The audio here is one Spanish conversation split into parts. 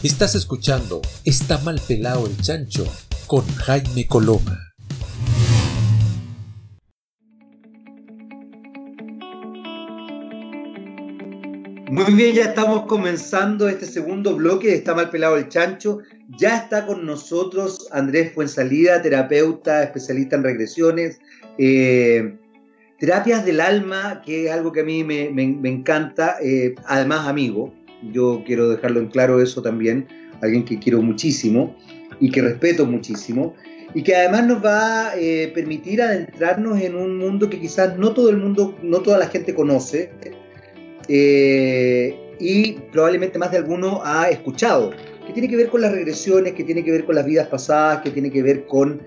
Estás escuchando Está mal pelado el chancho con Jaime Coloma. Muy bien, ya estamos comenzando este segundo bloque de Está mal pelado el chancho. Ya está con nosotros Andrés Fuensalida, terapeuta, especialista en regresiones, eh, terapias del alma, que es algo que a mí me, encanta, eh, además amigo, yo quiero dejarlo en claro eso también, alguien que quiero muchísimo y que respeto muchísimo, y que además nos va a eh, permitir adentrarnos en un mundo que quizás no todo el mundo, no toda la gente conoce, eh, y probablemente más de alguno ha escuchado, que tiene que ver con las regresiones, que tiene que ver con las vidas pasadas, que tiene que ver con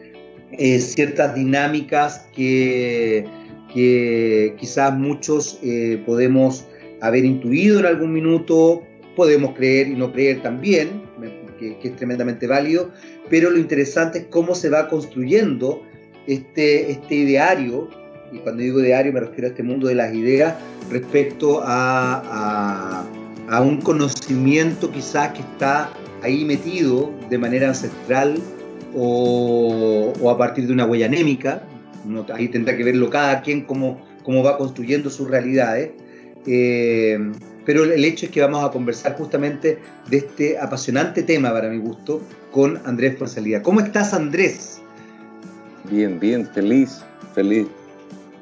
eh, ciertas dinámicas que, que quizás muchos podemos haber intuido en algún minuto, podemos creer y no creer también, que, es tremendamente válido, pero lo interesante es cómo se va construyendo este, este ideario, y cuando digo ideario me refiero a este mundo de las ideas, respecto a, a, un conocimiento quizás que está ahí metido de manera ancestral o, o, a partir de una huella anémica, ahí tendrá que verlo cada quien cómo, cómo va construyendo sus realidades. Eh, pero el hecho es que vamos a conversar justamente de este apasionante tema para mi gusto con Andrés Forsalía. ¿Cómo estás Andrés? Bien, bien, feliz, feliz.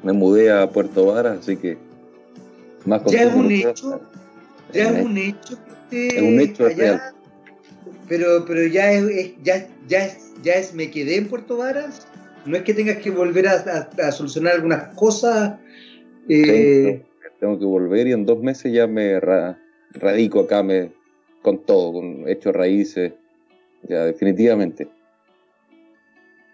Me mudé a Puerto Varas, así que más Ya es un hecho, ya es un hecho que es un hecho real. Pero, pero ya es, ya, ya es, ya es, me quedé en Puerto Varas. No es que tengas que volver a, solucionar algunas cosas. Eh, tengo que volver y en dos meses ya me radico acá me, con todo, con hechos raíces, ya definitivamente.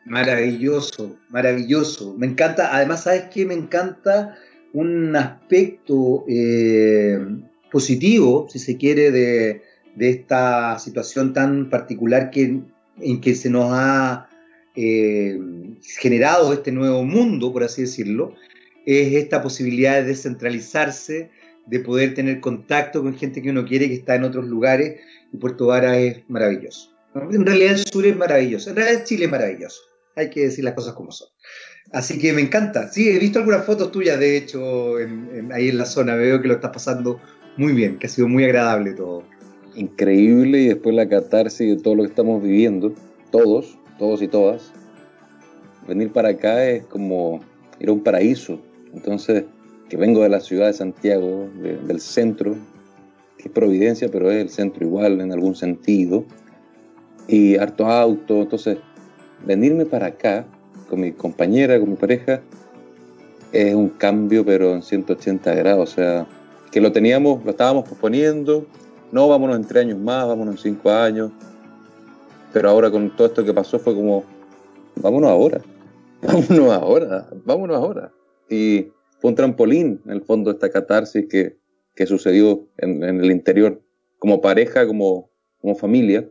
Maravilloso, maravilloso. Me encanta, además, ¿sabes qué? Me encanta un aspecto eh, positivo, si se quiere, de, esta situación tan particular que, en que se nos ha eh, generado este nuevo mundo, por así decirlo, es esta posibilidad de descentralizarse, de poder tener contacto con gente que uno quiere que está en otros lugares y Puerto Vara es maravilloso. En realidad el sur es maravilloso, en realidad Chile es maravilloso, hay que decir las cosas como son. Así que me encanta. Sí, he visto algunas fotos tuyas, de hecho, ahí en la zona. Veo que lo estás pasando muy bien, que ha sido muy agradable todo. Increíble y después la catarsis de todo lo que estamos viviendo, todos, todos y todas. Venir para acá es como ir a un paraíso. Entonces, que vengo de la ciudad de Santiago, del centro, que es Providencia, pero es el centro igual en algún sentido, y harto auto, entonces, venirme para acá con mi compañera, con mi pareja, es un cambio, pero en 180 grados, o sea, que lo teníamos, lo estábamos posponiendo, no, vámonos en tres años más, vámonos en cinco años, pero ahora con todo esto que pasó fue como, vámonos ahora, vámonos ahora, vámonos ahora. Y fue un trampolín, en el fondo, esta catarsis que, que sucedió en, el interior, como pareja, como, como familia,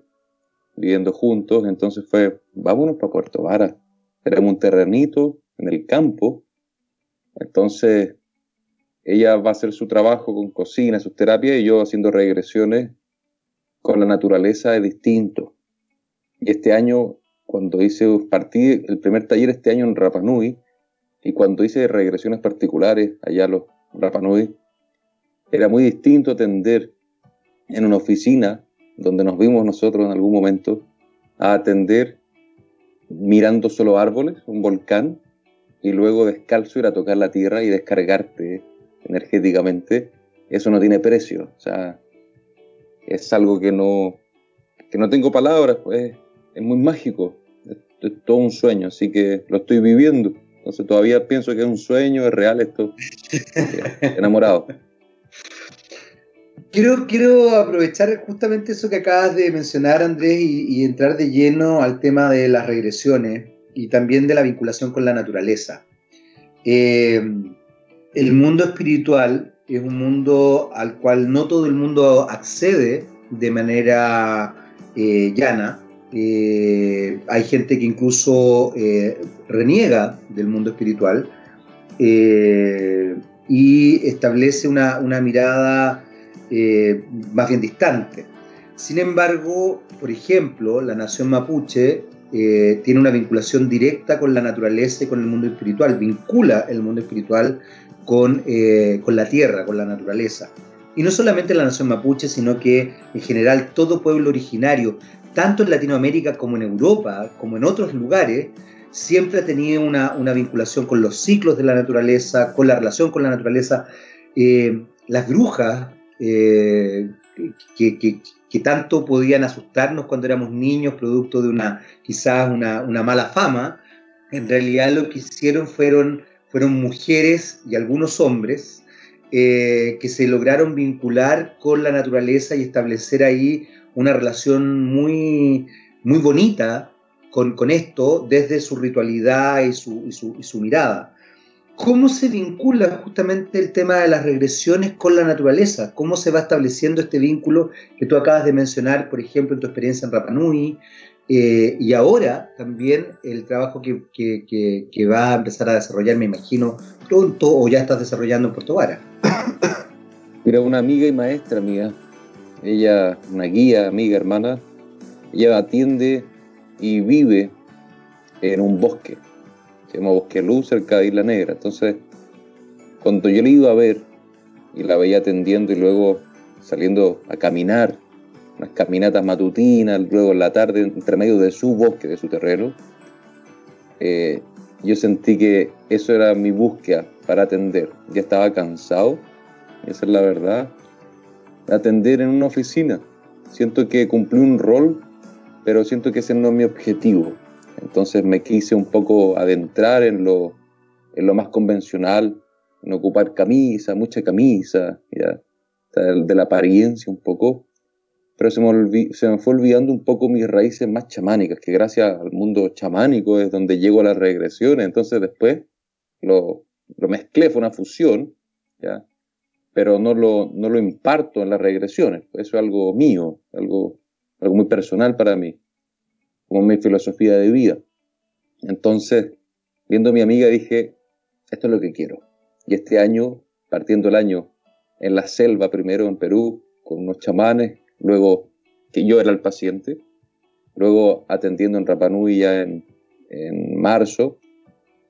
viviendo juntos. Entonces fue, vámonos para Puerto Vara. Tenemos un terrenito en el campo. Entonces, ella va a hacer su trabajo con cocina, sus terapias, y yo haciendo regresiones con la naturaleza de distinto. Y este año, cuando hice, partí el primer taller este año en Rapanui, y cuando hice regresiones particulares allá a los Rapanui, era muy distinto atender en una oficina donde nos vimos nosotros en algún momento, a atender mirando solo árboles, un volcán, y luego descalzo ir a tocar la tierra y descargarte energéticamente, eso no tiene precio. O sea, es algo que no, que no tengo palabras, pues es muy mágico, es todo un sueño, así que lo estoy viviendo. Entonces todavía pienso que es un sueño, es real esto. Enamorado. Quiero, quiero aprovechar justamente eso que acabas de mencionar, Andrés, y, entrar de lleno al tema de las regresiones y también de la vinculación con la naturaleza. Eh, el mundo espiritual es un mundo al cual no todo el mundo accede de manera eh, llana, eh, hay gente que incluso eh, reniega del mundo espiritual eh, y establece una, mirada más bien distante. Sin embargo, por ejemplo, la nación mapuche eh, tiene una vinculación directa con la naturaleza y con el mundo espiritual, vincula el mundo espiritual con, eh, con la tierra, con la naturaleza. Y no solamente la nación mapuche, sino que en general todo pueblo originario, tanto en Latinoamérica como en Europa, como en otros lugares, siempre ha tenido una, una vinculación con los ciclos de la naturaleza, con la relación con la naturaleza. Eh, las brujas, que, que, que tanto podían asustarnos cuando éramos niños, producto de una quizás una, mala fama, en realidad lo que hicieron fueron, fueron mujeres y algunos hombres eh, que se lograron vincular con la naturaleza y establecer ahí una relación muy, muy bonita con, esto desde su ritualidad y su, su mirada. ¿Cómo se vincula justamente el tema de las regresiones con la naturaleza? ¿Cómo se va estableciendo este vínculo que tú acabas de mencionar, por ejemplo, en tu experiencia en Rapanui? Eh, y ahora también el trabajo que, que, que, va a empezar a desarrollar, me imagino, pronto o ya estás desarrollando en Puerto Vara. Mira, una amiga y maestra mía, ella, una guía, amiga, hermana, ella atiende y vive en un bosque se llama Bosque Luz, cerca de Isla Negra. Entonces, cuando yo le iba a ver y la veía atendiendo y luego saliendo a caminar, unas caminatas matutinas, luego en la tarde, entre medio de su bosque, de su terreno, eh, yo sentí que eso era mi búsqueda para atender. Ya estaba cansado, esa es la verdad, de atender en una oficina. Siento que cumplí un rol, pero siento que ese no es mi objetivo. Entonces me quise un poco adentrar en lo, en lo más convencional, en ocupar camisa, mucha camisa, ¿ya? De, la apariencia un poco, pero se me, se me, fue olvidando un poco mis raíces más chamánicas, que gracias al mundo chamánico es donde llego a las regresiones, entonces después lo, lo mezclé, fue una fusión, ¿ya? pero no lo, no lo imparto en las regresiones, eso es algo mío, algo, algo muy personal para mí como mi filosofía de vida. Entonces, viendo a mi amiga, dije, esto es lo que quiero. Y este año, partiendo el año en la selva, primero en Perú, con unos chamanes, luego que yo era el paciente, luego atendiendo en Rapanui ya en, en marzo,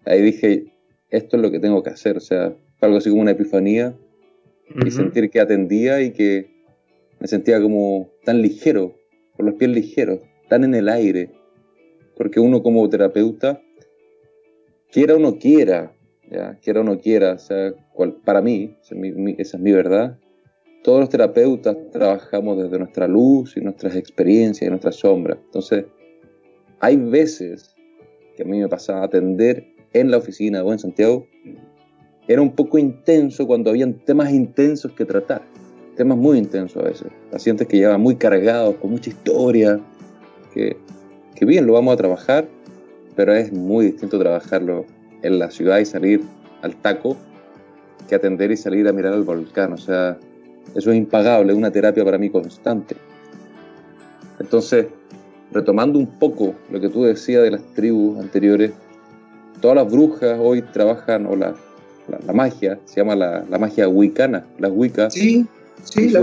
ahí dije, esto es lo que tengo que hacer. O sea, fue algo así como una epifanía y sentir que atendía y que me sentía como tan ligero, con los pies ligeros, están en el aire. Porque uno como terapeuta, quiera o no quiera, ¿ya? quiera o no quiera, para mí, esa es, mi, verdad, todos los terapeutas trabajamos desde nuestra luz y nuestras experiencias y nuestras sombras. Entonces, hay veces que a mí me pasaba atender en la oficina o en Santiago, era un poco intenso cuando habían temas intensos que tratar, temas muy intensos a veces, pacientes que llevaban muy cargados, con mucha historia, que, bien, lo vamos a trabajar, pero es muy distinto trabajarlo en la ciudad y salir al taco que atender y salir a mirar al volcán. O sea, eso es impagable, es una terapia para mí constante. Entonces, retomando un poco lo que tú decías de las tribus anteriores, todas las brujas hoy trabajan, o la, la, magia, se llama la, la, magia wicana, las wicas. Sí, sí, la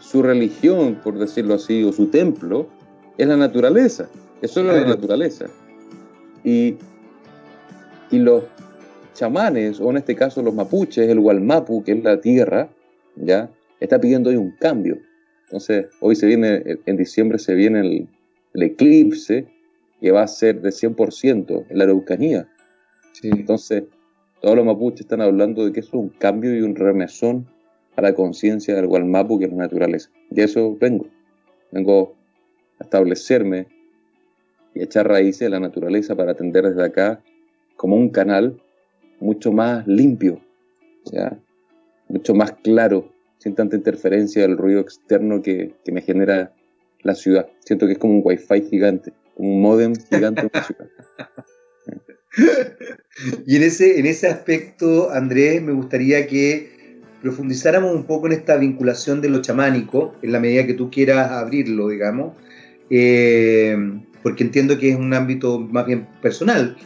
su, su religión, por decirlo así, o su templo, es la naturaleza, es solo la naturaleza. Y, y los chamanes, o en este caso los mapuches, el Gualmapu, que es la tierra, ya está pidiendo hoy un cambio. Entonces, hoy se viene, en diciembre se viene el, eclipse, que va a ser de 100% en la Araucanía. Entonces, todos los mapuches están hablando de que eso es un cambio y un remesón a la conciencia del Gualmapu, que es la naturaleza. Y eso vengo. Vengo establecerme y echar raíces en la naturaleza para atender desde acá como un canal mucho más limpio, mucho más claro, sin tanta interferencia del ruido externo que, me genera la ciudad. Siento que es como un wifi gigante, como un modem gigante en ciudad. Y en ese, en ese aspecto, Andrés, me gustaría que profundizáramos un poco en esta vinculación de lo chamánico, en la medida que tú quieras abrirlo, digamos, eh, porque entiendo que es un ámbito más bien personal,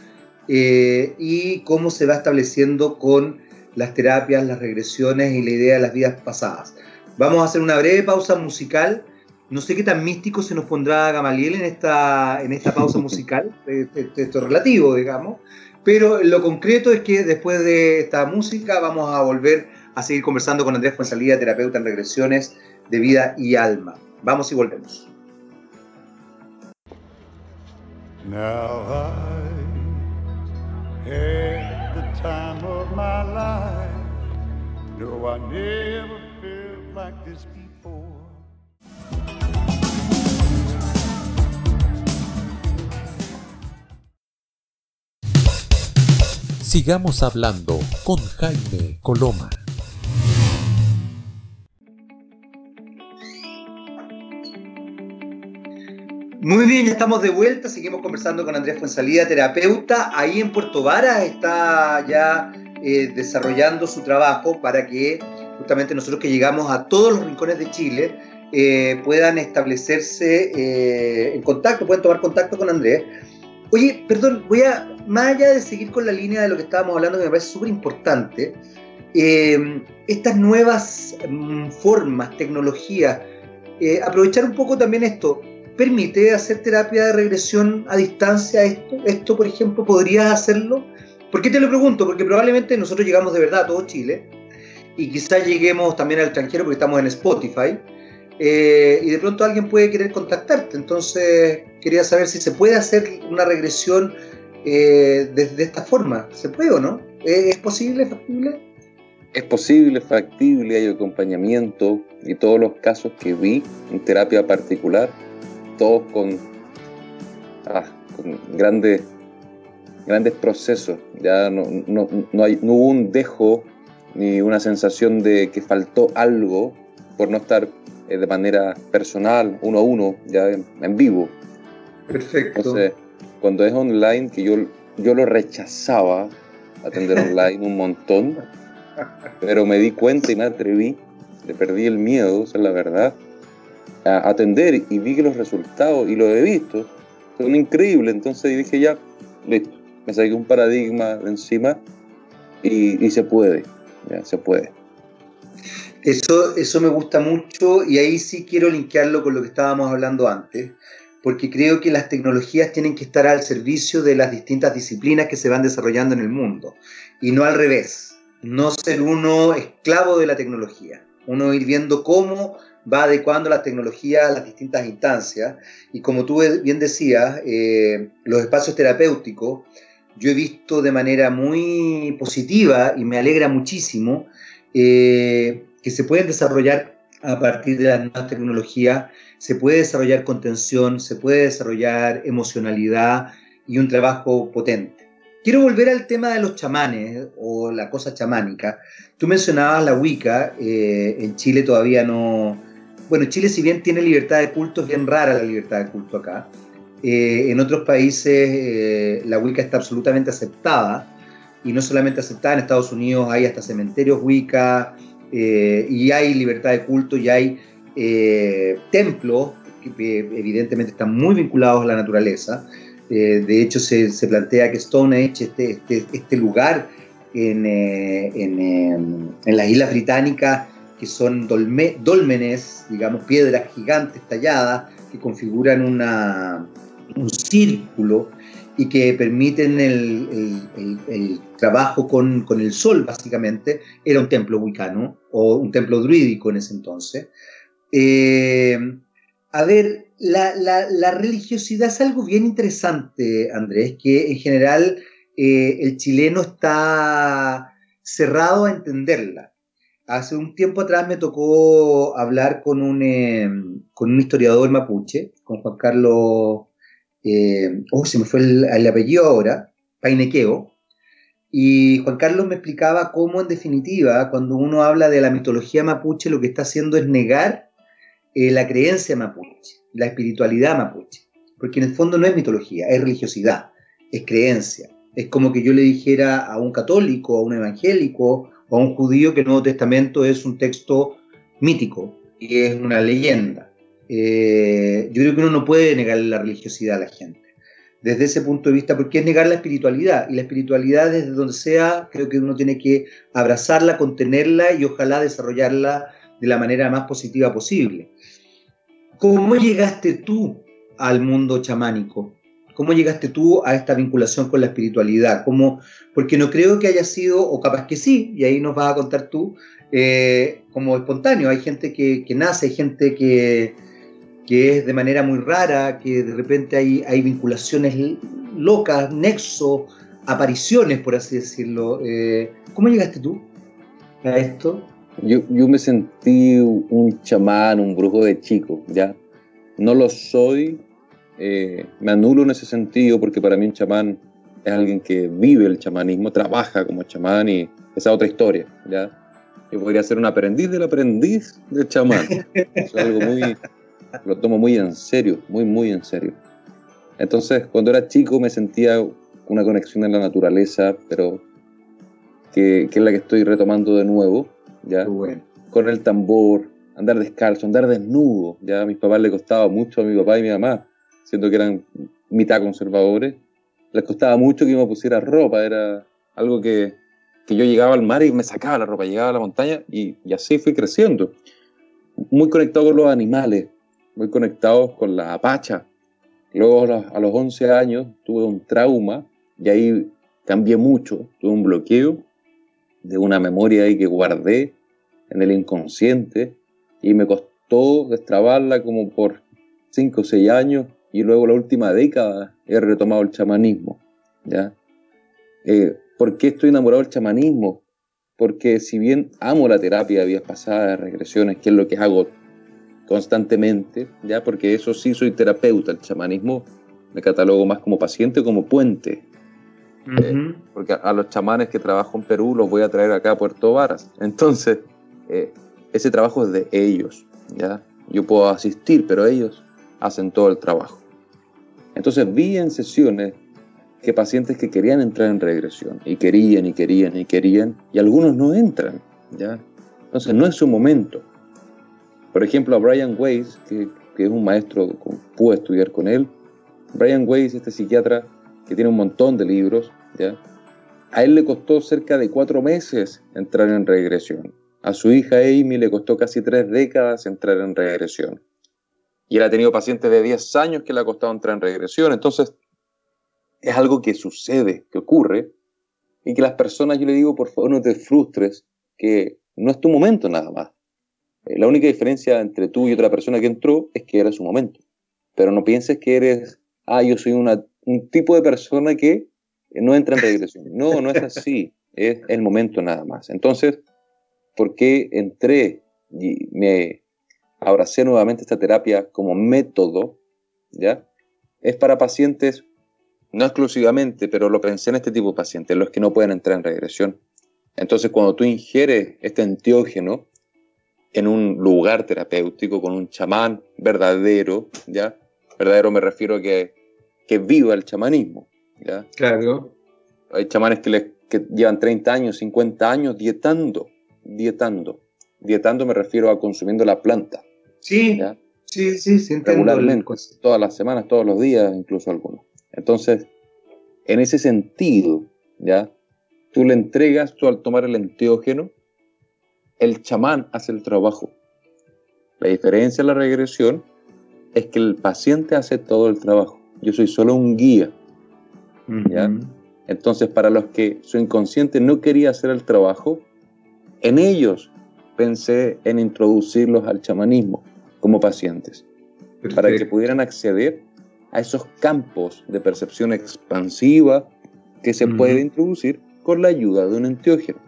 eh, y cómo se va estableciendo con las terapias, las regresiones y la idea de las vidas pasadas. Vamos a hacer una breve pausa musical No sé qué tan místico se nos pondrá Gamaliel en esta, en esta pausa musical, esto es relativo, digamos, pero lo concreto es que después de esta música vamos a volver a seguir conversando con Andrés Fuensalida, terapeuta en regresiones de vida y alma. Vamos y volvemos. Now I had the time of my life. No, I never felt like this before. Sigamos hablando con Jaime Coloma. Muy bien, ya estamos de vuelta, seguimos conversando con Andrés Fuensalida, terapeuta. Ahí en Puerto Vara está ya eh, desarrollando su trabajo para que justamente nosotros que llegamos a todos los rincones de Chile eh, puedan establecerse eh, en contacto, puedan tomar contacto con Andrés. Oye, perdón, voy a, más allá de seguir con la línea de lo que estábamos hablando, que me parece súper importante, eh, estas nuevas mm, formas, tecnologías, aprovechar un poco también esto, ¿permite hacer terapia de regresión a distancia esto? ¿Esto, por ejemplo, podrías hacerlo? ¿Por qué te lo pregunto? Porque probablemente nosotros llegamos de verdad a todo Chile y quizás lleguemos también al extranjero porque estamos en Spotify eh, y de pronto alguien puede querer contactarte. Entonces quería saber si se puede hacer una regresión eh, esta forma. ¿Se puede o no? ¿Es, posible, factible? Es posible, factible, hay acompañamiento y todos los casos que vi en terapia particular, todos con, ah, con grandes, grandes procesos. Ya no, no, no, hay, no hubo un dejo ni una sensación de que faltó algo por no estar eh, de manera personal, uno a uno, ya en, vivo. Perfecto. Entonces, cuando es online, que yo, yo lo rechazaba, atender online un montón, pero me di cuenta y me atreví, le perdí el miedo, esa es la verdad, a atender y vi los resultados, y lo he visto, son increíbles. Entonces dije, ya, listo, me saqué un paradigma de encima y, y se puede, ya, se puede. Eso, eso me gusta mucho y ahí sí quiero linkearlo con lo que estábamos hablando antes, porque creo que las tecnologías tienen que estar al servicio de las distintas disciplinas que se van desarrollando en el mundo y no al revés, no ser uno esclavo de la tecnología, uno ir viendo cómo va adecuando la tecnología a las distintas instancias y como tú bien decías, eh, los espacios terapéuticos, yo he visto de manera muy positiva y me alegra muchísimo eh, que se pueden desarrollar a partir de las nuevas tecnologías, se puede desarrollar contención, se puede desarrollar emocionalidad y un trabajo potente. Quiero volver al tema de los chamanes o la cosa chamánica. Tú mencionabas la Wicca, eh, en Chile todavía no... Bueno, Chile si bien tiene libertad de culto, es bien rara la libertad de culto acá. Eh, en otros países eh, la Wicca está absolutamente aceptada y no solamente aceptada, en Estados Unidos hay hasta cementerios Wicca, eh, y hay libertad de culto y hay eh, templos que evidentemente están muy vinculados a la naturaleza. De hecho, se, se, plantea que Stonehenge, este, este, este lugar en, en, en, las Islas Británicas, que son dolme, dolmenes, digamos, piedras gigantes talladas, que configuran un círculo y que permiten el, trabajo con, el sol, básicamente, era un templo wicano o un templo druídico en ese entonces. Eh, a ver, la, religiosidad es algo bien interesante, Andrés, que en general eh, el chileno está cerrado a entenderla. Hace un tiempo atrás me tocó hablar con un, eh, con un historiador mapuche, con Juan Carlos eh, oh, se me fue el, apellido ahora, Painequeo, y Juan Carlos me explicaba cómo en definitiva, cuando uno habla de la mitología mapuche, lo que está haciendo es negar eh, la creencia mapuche, la espiritualidad mapuche, porque en el fondo no es mitología, es religiosidad, es creencia. Es como que yo le dijera a un católico, a un evangélico o un judío que el Nuevo Testamento es un texto mítico y es una leyenda. Eh, yo creo que uno no puede negar la religiosidad a la gente. Desde ese punto de vista, porque es negar la espiritualidad. Y la espiritualidad, desde donde sea, creo que uno tiene que abrazarla, contenerla y ojalá desarrollarla de la manera más positiva posible. ¿Cómo llegaste tú al mundo chamánico? ¿Cómo llegaste tú a esta vinculación con la espiritualidad? ¿Cómo, porque no creo que haya sido, o capaz que sí, y ahí nos vas a contar tú, eh, como espontáneo. Hay gente que, nace, hay gente que, que, es de manera muy rara, que de repente hay, hay vinculaciones locas, nexos, apariciones, por así decirlo. Eh, ¿Cómo llegaste tú a esto? Yo, yo me sentí un chamán, un brujo de chico, ¿ya? No lo soy, eh, me anulo en ese sentido porque para mí un chamán es alguien que vive el chamanismo, trabaja como chamán y esa otra historia, ¿ya? Yo podría ser un aprendiz del aprendiz del chamán. es algo muy, lo tomo muy en serio, muy, muy en serio. Entonces, cuando era chico me sentía una conexión en la naturaleza, pero que, que es la que estoy retomando de nuevo, ¿ya? Con el tambor, andar descalzo, andar desnudo, ya a mis papás le costaba mucho, a mi papá y mi mamá, siendo que eran mitad conservadores, les costaba mucho que me pusiera ropa, era algo que, que yo llegaba al mar y me sacaba la ropa, llegaba a la montaña y, y así fui creciendo. Muy conectado con los animales, muy conectado con la apacha. Luego a los 11 años tuve un trauma y ahí cambié mucho, tuve un bloqueo de una memoria ahí que guardé en el inconsciente y me costó destrabarla como por 5 o 6 años y luego la última década he retomado el chamanismo. ¿ya? Eh, ¿Por qué estoy enamorado del chamanismo? Porque si bien amo la terapia de vidas pasadas, regresiones, que es lo que hago constantemente, ya porque eso sí soy terapeuta, el chamanismo me catalogo más como paciente, como puente, eh, porque a, los chamanes que trabajo en Perú los voy a traer acá a Puerto Varas. Entonces, eh, ese trabajo es de ellos, ¿ya? Yo puedo asistir, pero ellos hacen todo el trabajo. Entonces vi en sesiones que pacientes que querían entrar en regresión, y querían, y querían, y querían, y algunos no entran, ¿ya? Entonces no es su momento. Por ejemplo, a Brian Weiss, que, es un maestro, pude estudiar con él, Brian Weiss, este psiquiatra, que tiene un montón de libros, ¿ya? A él le costó cerca de cuatro meses entrar en regresión. A su hija Amy le costó casi tres décadas entrar en regresión. Y él ha tenido pacientes de 10 años que le ha costado entrar en regresión. Entonces, es algo que sucede, que ocurre, y que las personas, yo le digo, por favor, no te frustres, que no es tu momento nada más. Eh, la única diferencia entre tú y otra persona que entró es que era su momento. Pero no pienses que eres, ah, yo soy una un tipo de persona que no entra en regresión. No, no es así. Es el momento nada más. Entonces, ¿por qué entré y me abracé nuevamente esta terapia como método? ¿Ya? Es para pacientes, no exclusivamente, pero lo pensé en este tipo de pacientes, los que no pueden entrar en regresión. Entonces, cuando tú ingieres este enteógeno en un lugar terapéutico con un chamán verdadero, ¿ya? Verdadero me refiero a que que viva el chamanismo. ¿ya? Claro. Hay chamanes que, llevan 30 años, 50 años dietando, dietando. Dietando me refiero a consumiendo la planta. Sí, sí, sí, sí Regularmente, todas las semanas, todos los días, incluso algunos. Entonces, en ese sentido, ¿ya? Tú le entregas, tú al tomar el enteógeno, el chamán hace el trabajo. La diferencia de la regresión es que el paciente hace todo el trabajo yo soy solo un guía. Entonces, para los que su inconsciente no quería hacer el trabajo, en ellos pensé en introducirlos al chamanismo como pacientes, para que pudieran acceder a esos campos de percepción expansiva que se puede introducir con la ayuda de un enteógeno,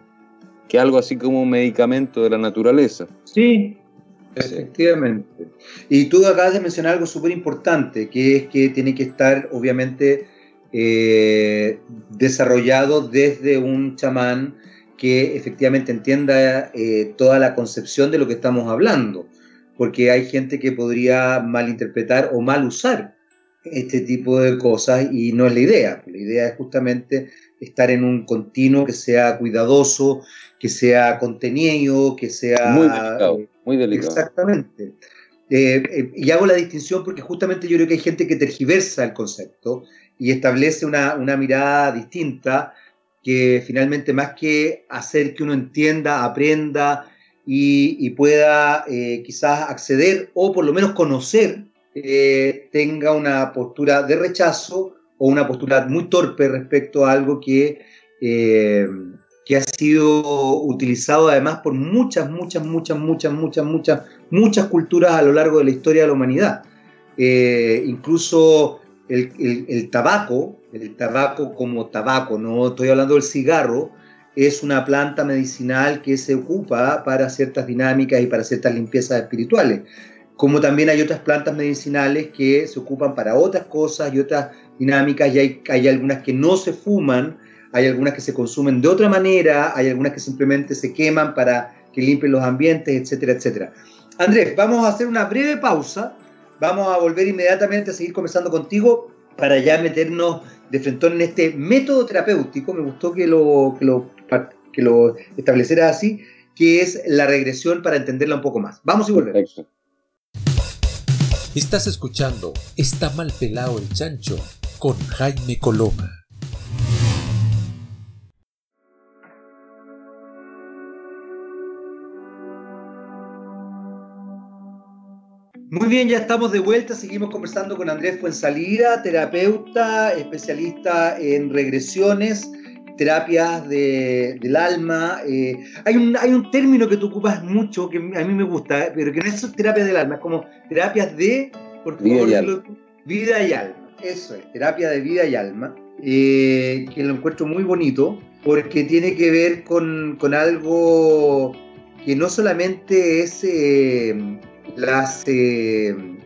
que es algo así como un medicamento de la naturaleza. Sí, Efectivamente. Y tú acabas de mencionar algo súper importante, que es que tiene que estar, obviamente, eh, desarrollado desde un chamán que efectivamente entienda eh, toda la concepción de lo que estamos hablando, porque hay gente que podría malinterpretar o mal usar este tipo de cosas y no es la idea. La idea es justamente estar en un continuo que sea cuidadoso, que sea contenido, que sea... Muy delicado, muy delicado. Exactamente. Eh, eh, y hago la distinción porque justamente yo creo que hay gente que tergiversa el concepto y establece una, una mirada distinta que finalmente más que hacer que uno entienda, aprenda y, pueda eh, quizás acceder o por lo menos conocer, eh, tenga una postura de rechazo o una postura muy torpe respecto a algo que, eh, que ha sido utilizado además por muchas, muchas, muchas, muchas, muchas, muchas, muchas culturas a lo largo de la historia de la humanidad. incluso el, el, tabaco, el tabaco como tabaco, no estoy hablando del cigarro, es una planta medicinal que se ocupa para ciertas dinámicas y para ciertas limpiezas espirituales. Como también hay otras plantas medicinales que se ocupan para otras cosas y otras dinámicas, y hay, hay algunas que no se fuman, hay algunas que se consumen de otra manera, hay algunas que simplemente se queman para que limpien los ambientes, etcétera, etcétera. Andrés, vamos a hacer una breve pausa, vamos a volver inmediatamente a seguir conversando contigo para ya meternos de frente en este método terapéutico, me gustó que lo, que lo que lo estableciera así, que es la regresión para entenderla un poco más. Vamos y volvemos. Estás escuchando Está mal pelado el chancho con Jaime Coloma. Muy bien, ya estamos de vuelta. Seguimos conversando con Andrés Fuensalida, terapeuta, especialista en regresiones terapias del alma. Eh, hay, un, hay un término que tú ocupas mucho que a mí me gusta, pero que no es terapia del alma, es como terapias de vida, y alma. vida y alma. Eso es, terapia de vida y alma, eh, que lo encuentro muy bonito porque tiene que ver con, con algo que no solamente es eh, las,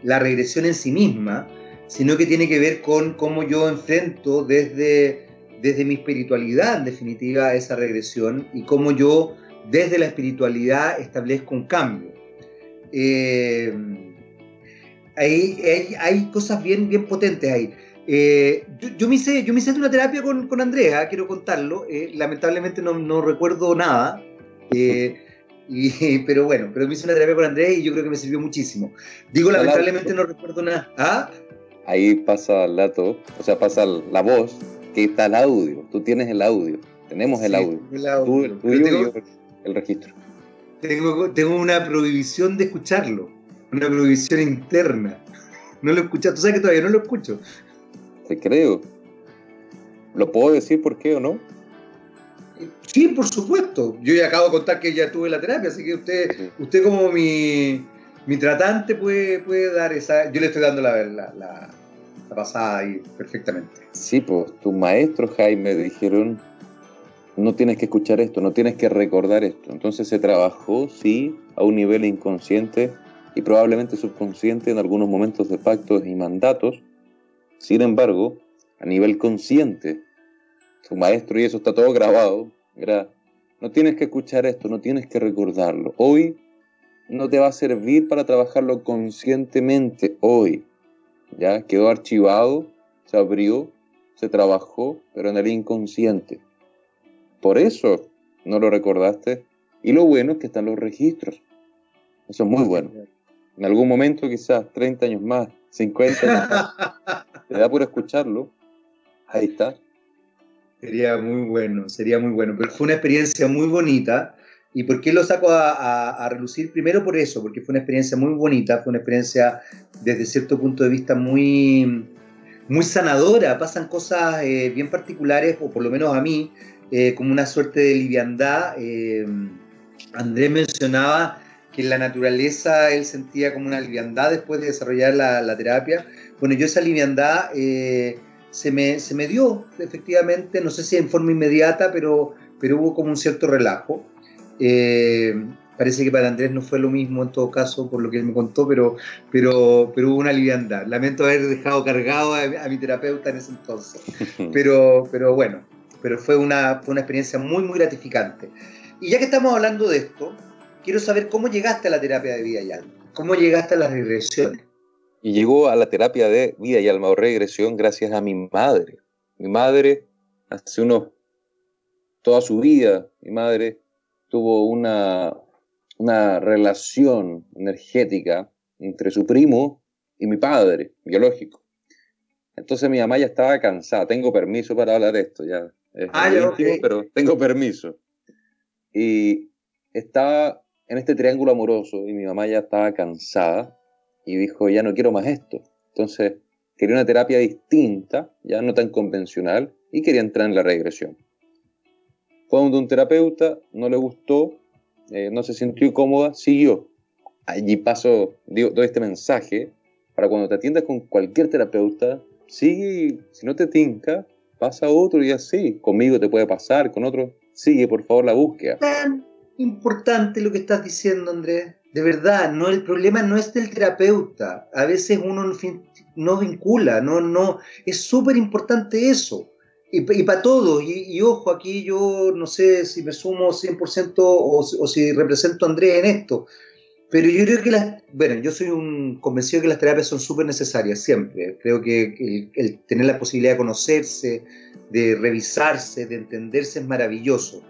la regresión en sí misma, sino que tiene que ver con cómo yo enfrento desde desde mi espiritualidad, en definitiva, esa regresión y cómo yo desde la espiritualidad establezco un cambio. Eh, hay, hay, cosas bien, bien potentes ahí. Eh, yo, me hice, yo me hice una terapia con, con Andrea, quiero contarlo. Eh, lamentablemente no, no, recuerdo nada. Y, pero bueno, pero me hice una terapia con Andrea y yo creo que me sirvió muchísimo. Digo, lamentablemente no recuerdo nada. ¿Ah? Ahí pasa el dato, o sea, pasa la voz que está el audio. Tú tienes el audio. Tenemos el audio. Tú, tengo, el registro. Tengo, tengo una prohibición de escucharlo. Una prohibición interna. No lo escuchas. Tú sabes que todavía no lo escucho. Te creo. ¿Lo puedo decir por qué o no? Sí, por supuesto. Yo ya acabo de contar que ya tuve la terapia, así que usted, usted como mi, mi tratante puede, puede dar esa. Yo le estoy dando la, la, pasada ahí perfectamente. Sí, pues tus maestros, Jaime, dijeron, no tienes que escuchar esto, no tienes que recordar esto. Entonces se trabajó, sí, a un nivel inconsciente y probablemente subconsciente en algunos momentos de pactos y mandatos. Sin embargo, a nivel consciente, tu maestro, y eso está todo grabado, era, no tienes que escuchar esto, no tienes que recordarlo. Hoy no te va a servir para trabajarlo conscientemente, hoy ya quedó archivado, se abrió, se trabajó, pero en el inconsciente. Por eso no lo recordaste. Y lo bueno es que están los registros. Eso es muy bueno. En algún momento, quizás 30 años más, 50 años más, te da por escucharlo. Ahí está. Sería muy bueno, sería muy bueno. Pero fue una experiencia muy bonita ¿Y por qué lo saco a, relucir? Primero por eso, porque fue una experiencia muy bonita, fue una experiencia desde cierto punto de vista muy, muy sanadora. Pasan cosas eh, bien particulares, o por lo menos a mí, eh, como una suerte de liviandad. Eh, Andrés mencionaba que en la naturaleza él sentía como una liviandad después de desarrollar la, terapia. Bueno, yo esa liviandad se, me, se me dio, efectivamente, no sé si en forma inmediata, pero, pero hubo como un cierto relajo. Eh, parece que para Andrés no fue lo mismo en todo caso, por lo que él me contó, pero, pero, pero hubo una liviandad. Lamento haber dejado cargado a, mi terapeuta en ese entonces. Pero, pero bueno, pero fue una, una experiencia muy, muy gratificante. Y ya que estamos hablando de esto, quiero saber cómo llegaste a la terapia de vida y alma. ¿Cómo llegaste a las regresiones? Y llegó a la terapia de vida y alma o regresión gracias a mi madre. Mi madre, hace unos, toda su vida, mi madre tuvo una, una relación energética entre su primo y mi padre, biológico. Entonces mi mamá ya estaba cansada, tengo permiso para hablar de esto, ya es ah, íntimo, pero tengo permiso. Y estaba en este triángulo amoroso y mi mamá ya estaba cansada y dijo, ya no quiero más esto. Entonces, quería una terapia distinta, ya no tan convencional, y quería entrar en la regresión. Donde un terapeuta, no le gustó, eh, no se sintió cómoda, siguió. Allí paso, digo, doy este mensaje para cuando te atiendas con cualquier terapeuta, sigue, si no te tinca, pasa a otro y así. Conmigo te puede pasar, con otro, sigue por favor la búsqueda. Tan importante lo que estás diciendo, Andrés. De verdad, no, el problema no es del terapeuta. A veces uno no vincula, no, no. Es súper importante eso. Y, para todos, y, ojo, aquí yo no sé si me sumo 100% o, o si represento a Andrés en esto, pero yo creo que las, bueno, yo soy un convencido que las terapias son súper necesarias siempre. Creo que el, tener la posibilidad de conocerse, de revisarse, de entenderse es maravilloso.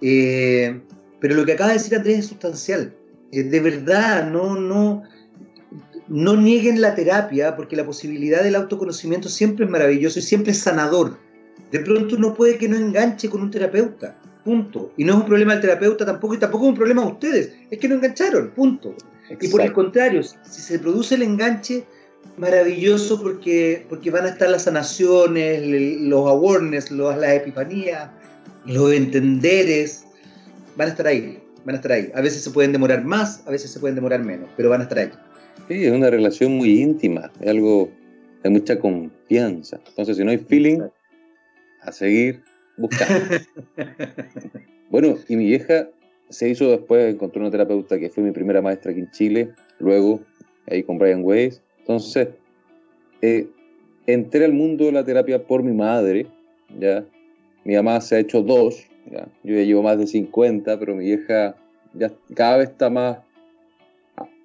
Eh, pero lo que acaba de decir Andrés es sustancial. Eh, de verdad, no, no, no nieguen la terapia porque la posibilidad del autoconocimiento siempre es maravilloso y siempre es sanador. De pronto uno puede que no enganche con un terapeuta punto. Y no es un problema del terapeuta tampoco, y tampoco es un problema de ustedes, es que no engancharon, punto. Y por el contrario, si se produce el enganche, maravilloso porque, porque van a estar las sanaciones, los awareness, los, las epifanías, los entenderes, van a estar ahí, van a estar ahí. A veces se pueden demorar más, a veces se pueden demorar menos, pero van a estar ahí. Sí, es una relación muy íntima, es algo de mucha confianza. Entonces, si no hay feeling, a seguir bueno, y mi vieja se hizo después, encontró una terapeuta que fue mi primera maestra aquí en Chile, luego ahí con Brian Weiss. Entonces, eh, entré al mundo de la terapia por mi madre, ¿ya? Mi mamá se ha hecho dos, ¿ya? Yo ya llevo más de 50, pero mi vieja ya cada vez está más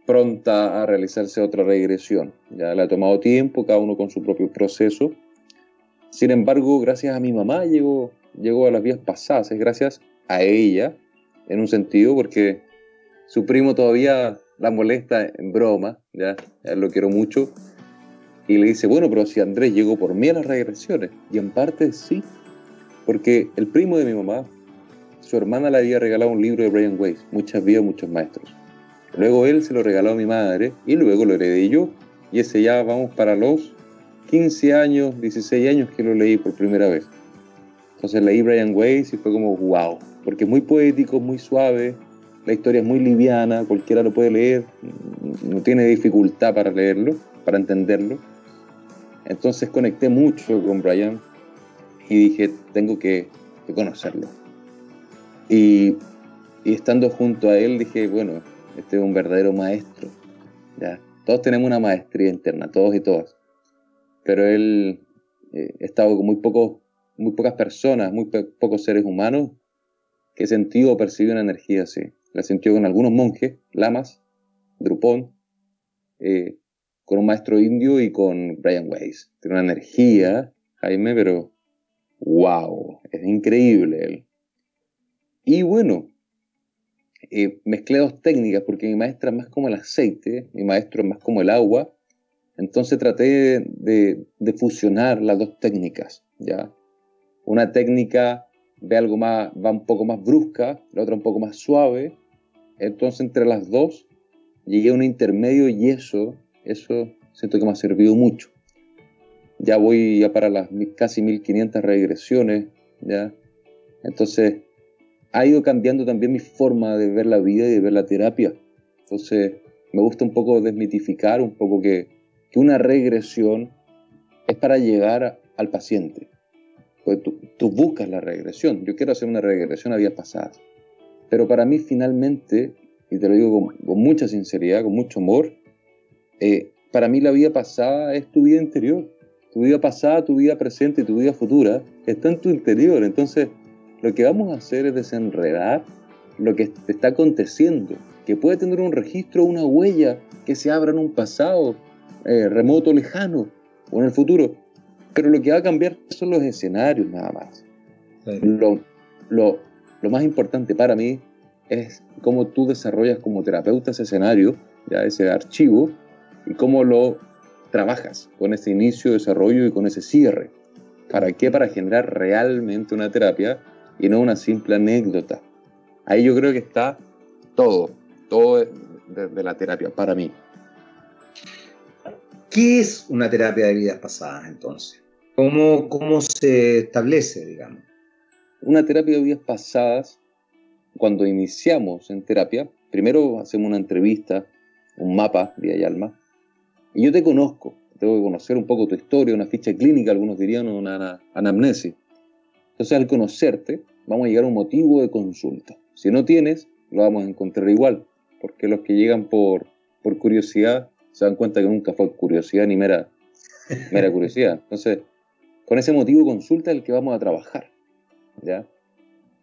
pronta a realizarse otra regresión. Ya le ha tomado tiempo, cada uno con su propio proceso. Sin embargo, gracias a mi mamá llegó, llegó a las vías pasadas, es gracias a ella, en un sentido, porque su primo todavía la molesta en broma, ya, lo quiero mucho, y le dice, bueno, pero si Andrés llegó por mí a las regresiones, y en parte sí, porque el primo de mi mamá, su hermana le había regalado un libro de Brian Weiss, Muchas vidas, muchos maestros. Luego él se lo regaló a mi madre, y luego lo heredé yo, y ese ya vamos para los 15 años, 16 años que lo leí por primera vez. Entonces leí Brian Weiss y fue como wow, porque es muy poético, muy suave, la historia es muy liviana, cualquiera lo puede leer, no tiene dificultad para leerlo, para entenderlo. Entonces conecté mucho con Brian y dije, tengo que, conocerlo. Y, y, estando junto a él dije, bueno, este es un verdadero maestro. ¿ya? Todos tenemos una maestría interna, todos y todas. Pero él eh, estado con muy muy pocas personas, muy pocos seres humanos que sentido o percibido una energía así. La sentido con algunos monjes, lamas, Drupón, eh, con un maestro indio y con Brian Weiss. Tiene una energía, Jaime, pero wow, es increíble él. Y bueno, eh, mezclé dos técnicas porque mi maestra es más como el aceite, mi maestro es más como el agua. Entonces traté de, de fusionar las dos técnicas, ¿ya? Una técnica ve algo más, va un poco más brusca, la otra un poco más suave. Entonces entre las dos llegué a un intermedio y eso, eso siento que me ha servido mucho. Ya voy ya para las casi 1500 regresiones, ¿ya? Entonces ha ido cambiando también mi forma de ver la vida y de ver la terapia. Entonces me gusta un poco desmitificar, un poco que, que una regresión es para llegar al paciente. Tú, buscas la regresión. Yo quiero hacer una regresión a vías pasadas. Pero para mí finalmente, y te lo digo con, mucha sinceridad, con mucho amor, eh, para mí la vida pasada es tu vida interior. Tu vida pasada, tu vida presente y tu vida futura está en tu interior. Entonces, lo que vamos a hacer es desenredar lo que te está aconteciendo, que puede tener un registro, una huella que se abra en un pasado eh, remoto, lejano o en el futuro. Pero lo que va a cambiar son los escenarios nada más. Lo, lo, lo, más importante para mí es cómo tú desarrollas como terapeuta ese escenario, ya ese archivo, y cómo lo trabajas con ese inicio, desarrollo y con ese cierre. ¿Para qué? Para generar realmente una terapia y no una simple anécdota. Ahí yo creo que está todo. todo de, la terapia para mí. ¿Qué es una terapia de vidas pasadas entonces? ¿Cómo, cómo se establece, digamos? Una terapia de vidas pasadas, cuando iniciamos en terapia, primero hacemos una entrevista, un mapa, vida y alma, y yo te conozco, tengo que conocer un poco tu historia, una ficha clínica, algunos dirían una anamnesis. Entonces, al conocerte, vamos a llegar a un motivo de consulta. Si no tienes, lo vamos a encontrar igual, porque los que llegan por, por curiosidad se dan cuenta que nunca fue curiosidad ni mera, mera curiosidad. Entonces, con ese motivo consulta el que vamos a trabajar. ¿ya?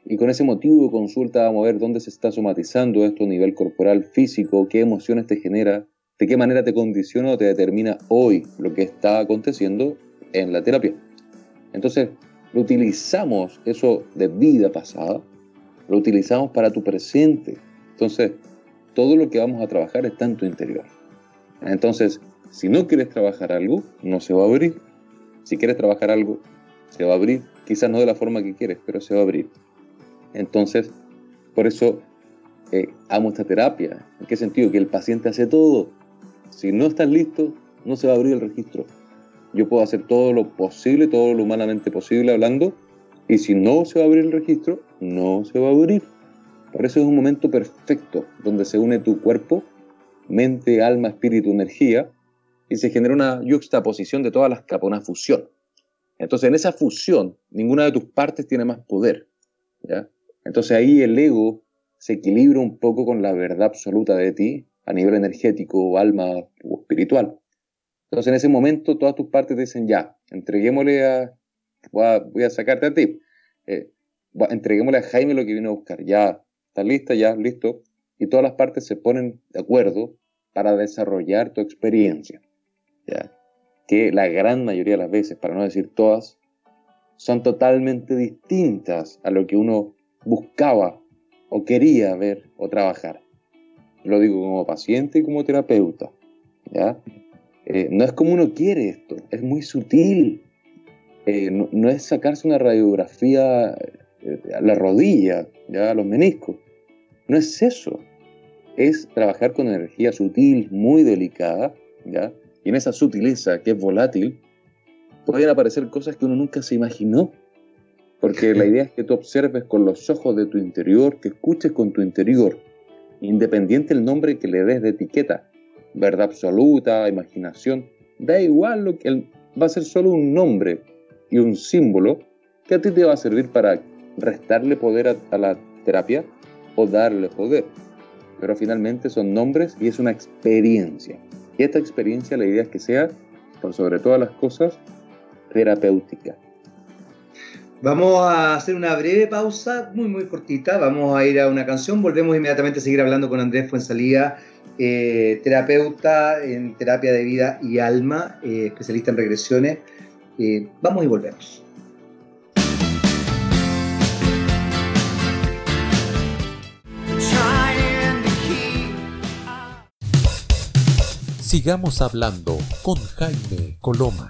Y con ese motivo de consulta vamos a ver dónde se está somatizando esto a nivel corporal, físico, qué emociones te genera, de qué manera te condiciona o te determina hoy lo que está aconteciendo en la terapia. Entonces, lo utilizamos eso de vida pasada, lo utilizamos para tu presente. Entonces, todo lo que vamos a trabajar está en tu interior. Entonces, si no quieres trabajar algo, no se va a abrir. Si quieres trabajar algo, se va a abrir. Quizás no de la forma que quieres, pero se va a abrir. Entonces, por eso eh, amo esta terapia. ¿En qué sentido? Que el paciente hace todo. Si no estás listo, no se va a abrir el registro yo puedo hacer todo lo posible, todo lo humanamente posible hablando, y si no se va a abrir el registro, no se va a abrir. Por eso es un momento perfecto donde se une tu cuerpo, mente, alma, espíritu, energía, y se genera una juxtaposición de todas las capas, una fusión. Entonces, en esa fusión, ninguna de tus partes tiene más poder. ¿ya? Entonces ahí el ego se equilibra un poco con la verdad absoluta de ti a nivel energético, alma o espiritual. Entonces en ese momento todas tus partes dicen, ya, entreguémosle a, voy a, sacarte a ti, eh, entreguémosle a Jaime lo que vino a buscar, ya, está lista, ya, listo, y todas las partes se ponen de acuerdo para desarrollar tu experiencia, que la gran mayoría de las veces, para no decir todas, son totalmente distintas a lo que uno buscaba o quería ver o trabajar. Lo digo como paciente y como terapeuta. Eh, no es como uno quiere esto, es muy sutil. Eh, no, es sacarse una radiografía eh, a la rodilla, ya a los meniscos. No es eso. Es trabajar con energía sutil, muy delicada, ¿ya? y en esa sutileza que es volátil, pueden aparecer cosas que uno nunca se imaginó. Porque la idea es que tú observes con los ojos de tu interior, que escuches con tu interior, independiente el nombre que le des de etiqueta verdad absoluta, imaginación, da igual lo que va a ser solo un nombre y un símbolo que a ti te va a servir para restarle poder a, la terapia o darle poder. Pero finalmente son nombres y es una experiencia. Y esta experiencia la idea es que sea, por sobre todas las cosas, terapéutica. Vamos a hacer una breve pausa, muy muy cortita. Vamos a ir a una canción. Volvemos inmediatamente a seguir hablando con Andrés Fuensalía eh, terapeuta en terapia de vida y alma, eh, especialista en regresiones. Eh, vamos y volvemos. Sigamos hablando con Jaime Coloma.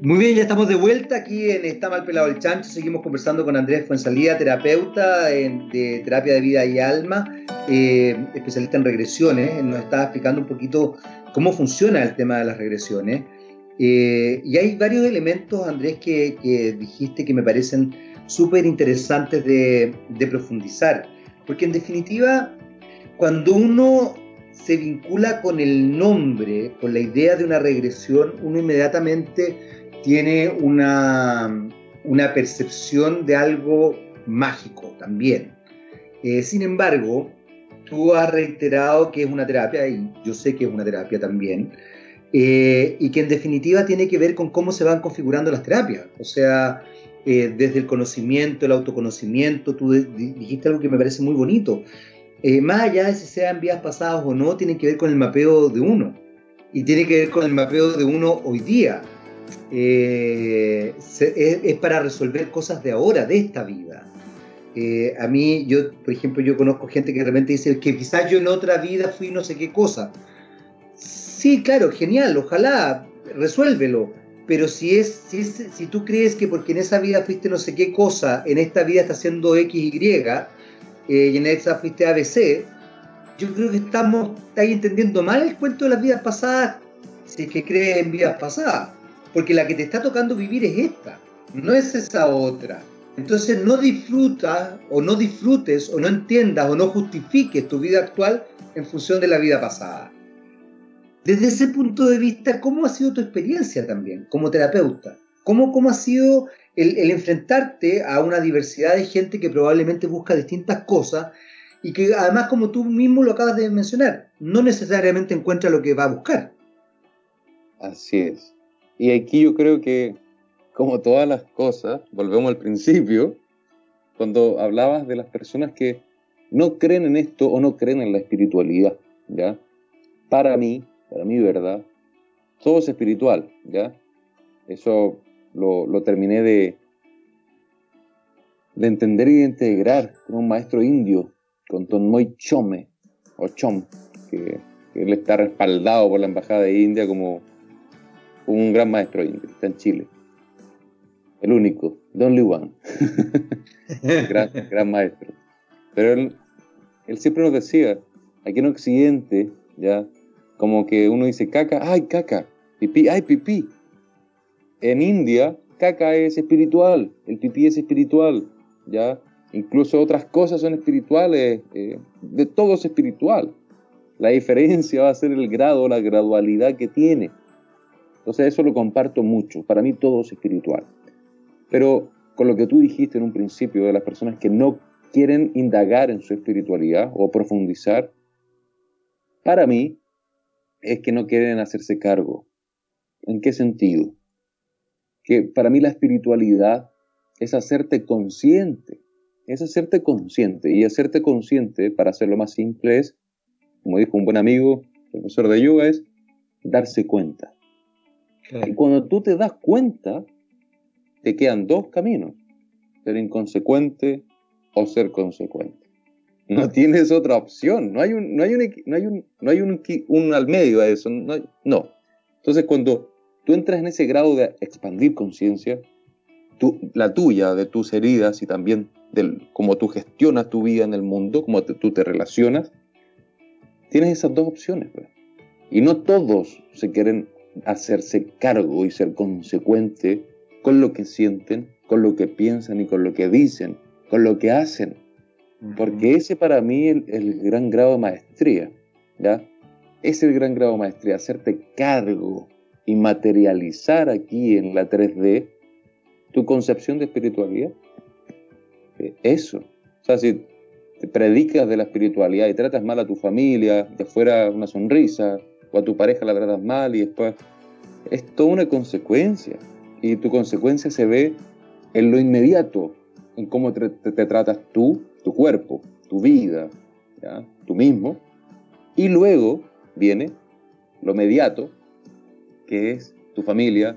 Muy bien, ya estamos de vuelta aquí en Está mal pelado el chancho. Seguimos conversando con Andrés Fuensalida, terapeuta de terapia de vida y alma, eh, especialista en regresiones. nos está explicando un poquito cómo funciona el tema de las regresiones. Eh, y hay varios elementos, Andrés, que, dijiste que me parecen súper interesantes de, profundizar. Porque en definitiva, cuando uno se vincula con el nombre, con la idea de una regresión, uno inmediatamente tiene una, una percepción de algo mágico también. Eh, sin embargo, tú has reiterado que es una terapia, y yo sé que es una terapia también, eh, y que en definitiva tiene que ver con cómo se van configurando las terapias. O sea, eh, desde el conocimiento, el autoconocimiento, tú dijiste algo que me parece muy bonito. más allá de si sean vías pasadas o no, tiene que ver con el mapeo de uno. Y tiene que ver con el mapeo de uno hoy día. Eh, es, para resolver cosas de ahora, de esta vida. Eh, a mí, yo, por ejemplo, yo conozco gente que realmente dice que quizás yo en otra vida fui no sé qué cosa. Sí, claro, genial, ojalá, resuélvelo. Pero si, es, si, si tú crees que porque en esa vida fuiste no sé qué cosa, en esta vida está haciendo X, Y, eh, y en esa fuiste ABC, yo creo que estamos ahí entendiendo mal el cuento de las vidas pasadas, si es que crees en vidas pasadas, porque la que te está tocando vivir es esta, no es esa otra. Entonces no disfrutas o no disfrutes o no entiendas o no justifiques tu vida actual en función de la vida pasada. Desde ese punto de vista, ¿cómo ha sido tu experiencia también como terapeuta? ¿Cómo, ha sido el, enfrentarte a una diversidad de gente que probablemente busca distintas cosas y que además, como tú mismo lo acabas de mencionar, no necesariamente encuentra lo que va a buscar? Así es. Y aquí yo creo que, como todas las cosas, volvemos al principio, cuando hablabas de las personas que no creen en esto o no creen en la espiritualidad, ¿ya? Para mí, para mí, ¿verdad? Todo es espiritual, ¿ya? Eso lo, terminé de, de entender y de integrar con un maestro indio, con Tonmoy Chome, o Chom, que, él está respaldado por la Embajada de India como un gran maestro indio, está en Chile. El único, the only one. gran, gran maestro. Pero él, él siempre nos decía, aquí en Occidente, ya como que uno dice caca, ay, caca, pipí, ay, pipí. En India, caca es espiritual, el pipí es espiritual, ¿ya? Incluso otras cosas son espirituales, eh, de todo es espiritual. La diferencia va a ser el grado, la gradualidad que tiene. Entonces eso lo comparto mucho. Para mí todo es espiritual. Pero con lo que tú dijiste en un principio de las personas que no quieren indagar en su espiritualidad o profundizar, para mí es que no quieren hacerse cargo. ¿En qué sentido? Que para mí la espiritualidad es hacerte consciente, es hacerte consciente. Y hacerte consciente, para hacerlo más simple, es, como dijo un buen amigo, profesor de yoga, es darse cuenta. Y cuando tú te das cuenta, te quedan dos caminos, ser inconsecuente o ser consecuente. No tienes otra opción, no hay un, no hay un, no hay no hay un, al medio a eso, no, no. Entonces cuando tú entras en ese grado de expandir conciencia, la tuya, de tus heridas y también de cómo tú gestionas tu vida en el mundo, cómo tú te relacionas, tienes esas dos opciones. Pues. Y no todos se quieren hacerse cargo y ser consecuente con lo que sienten, con lo que piensan y con lo que dicen, con lo que hacen. Porque ese para mí es el, gran grado de maestría, ¿ya? Es el gran grado de maestría, hacerte cargo y materializar aquí en la 3D tu concepción de espiritualidad. Eh, eso. O sea, si te predicas de la espiritualidad y tratas mal a tu familia, de fuera una sonrisa, o a tu pareja la tratas mal y después... Es toda una consecuencia. Y tu consecuencia se ve en lo inmediato, en cómo te tratas tú tu cuerpo, tu vida, ¿ya? tú mismo. Y luego viene lo mediato, que es tu familia,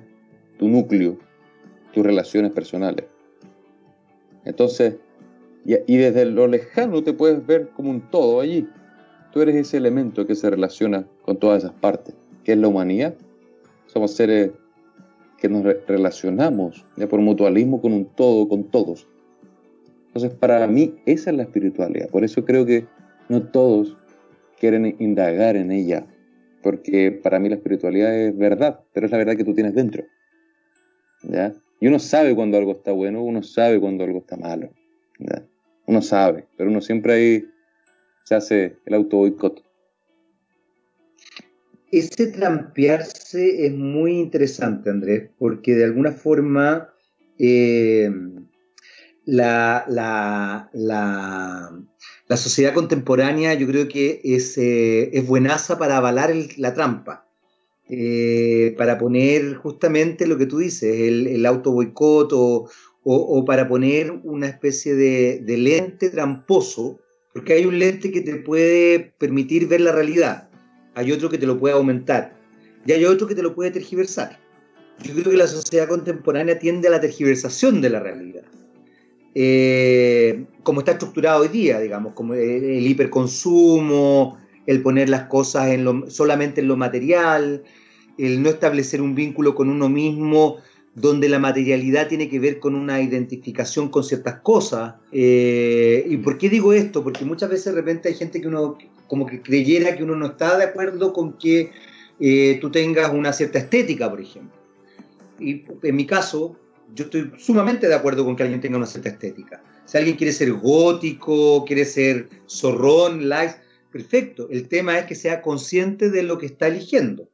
tu núcleo, tus relaciones personales. Entonces, y, desde lo lejano te puedes ver como un todo allí. Tú eres ese elemento que se relaciona con todas esas partes, que es la humanidad. Somos seres que nos relacionamos ya por mutualismo con un todo, con todos. Entonces, para mí, esa es la espiritualidad. Por eso creo que no todos quieren indagar en ella, porque para mí la espiritualidad es verdad, pero es la verdad que tú tienes dentro. ¿ya? Y uno sabe cuando algo está bueno, uno sabe cuando algo está malo. Uno sabe, pero uno siempre ahí se hace el auto boicot. Ese trampearse es muy interesante, Andrés, porque de alguna forma eh, la, la, la, sociedad contemporánea yo creo que es, eh, es buenaza para avalar la trampa, eh, para poner justamente lo que tú dices, el, el auto boicot o, o, para poner una especie de, de lente tramposo, porque hay un lente que te puede permitir ver la realidad, hay otro que te lo puede aumentar y hay otro que te lo puede tergiversar. Yo creo que la sociedad contemporánea tiende a la tergiversación de la realidad. Eh, como está estructurado hoy día, digamos, como el, hiperconsumo, el poner las cosas en solamente en lo material. el no establecer un vínculo con uno mismo, donde la materialidad tiene que ver con una identificación con ciertas cosas. Eh, ¿Y por qué digo esto? Porque muchas veces de repente hay gente que uno como que creyera que uno no está de acuerdo con que eh, tú tengas una cierta estética, por ejemplo. Y en mi caso, yo estoy sumamente de acuerdo con que alguien tenga una cierta estética. Si alguien quiere ser gótico, quiere ser zorrón, light, perfecto. El tema es que sea consciente de lo que está eligiendo.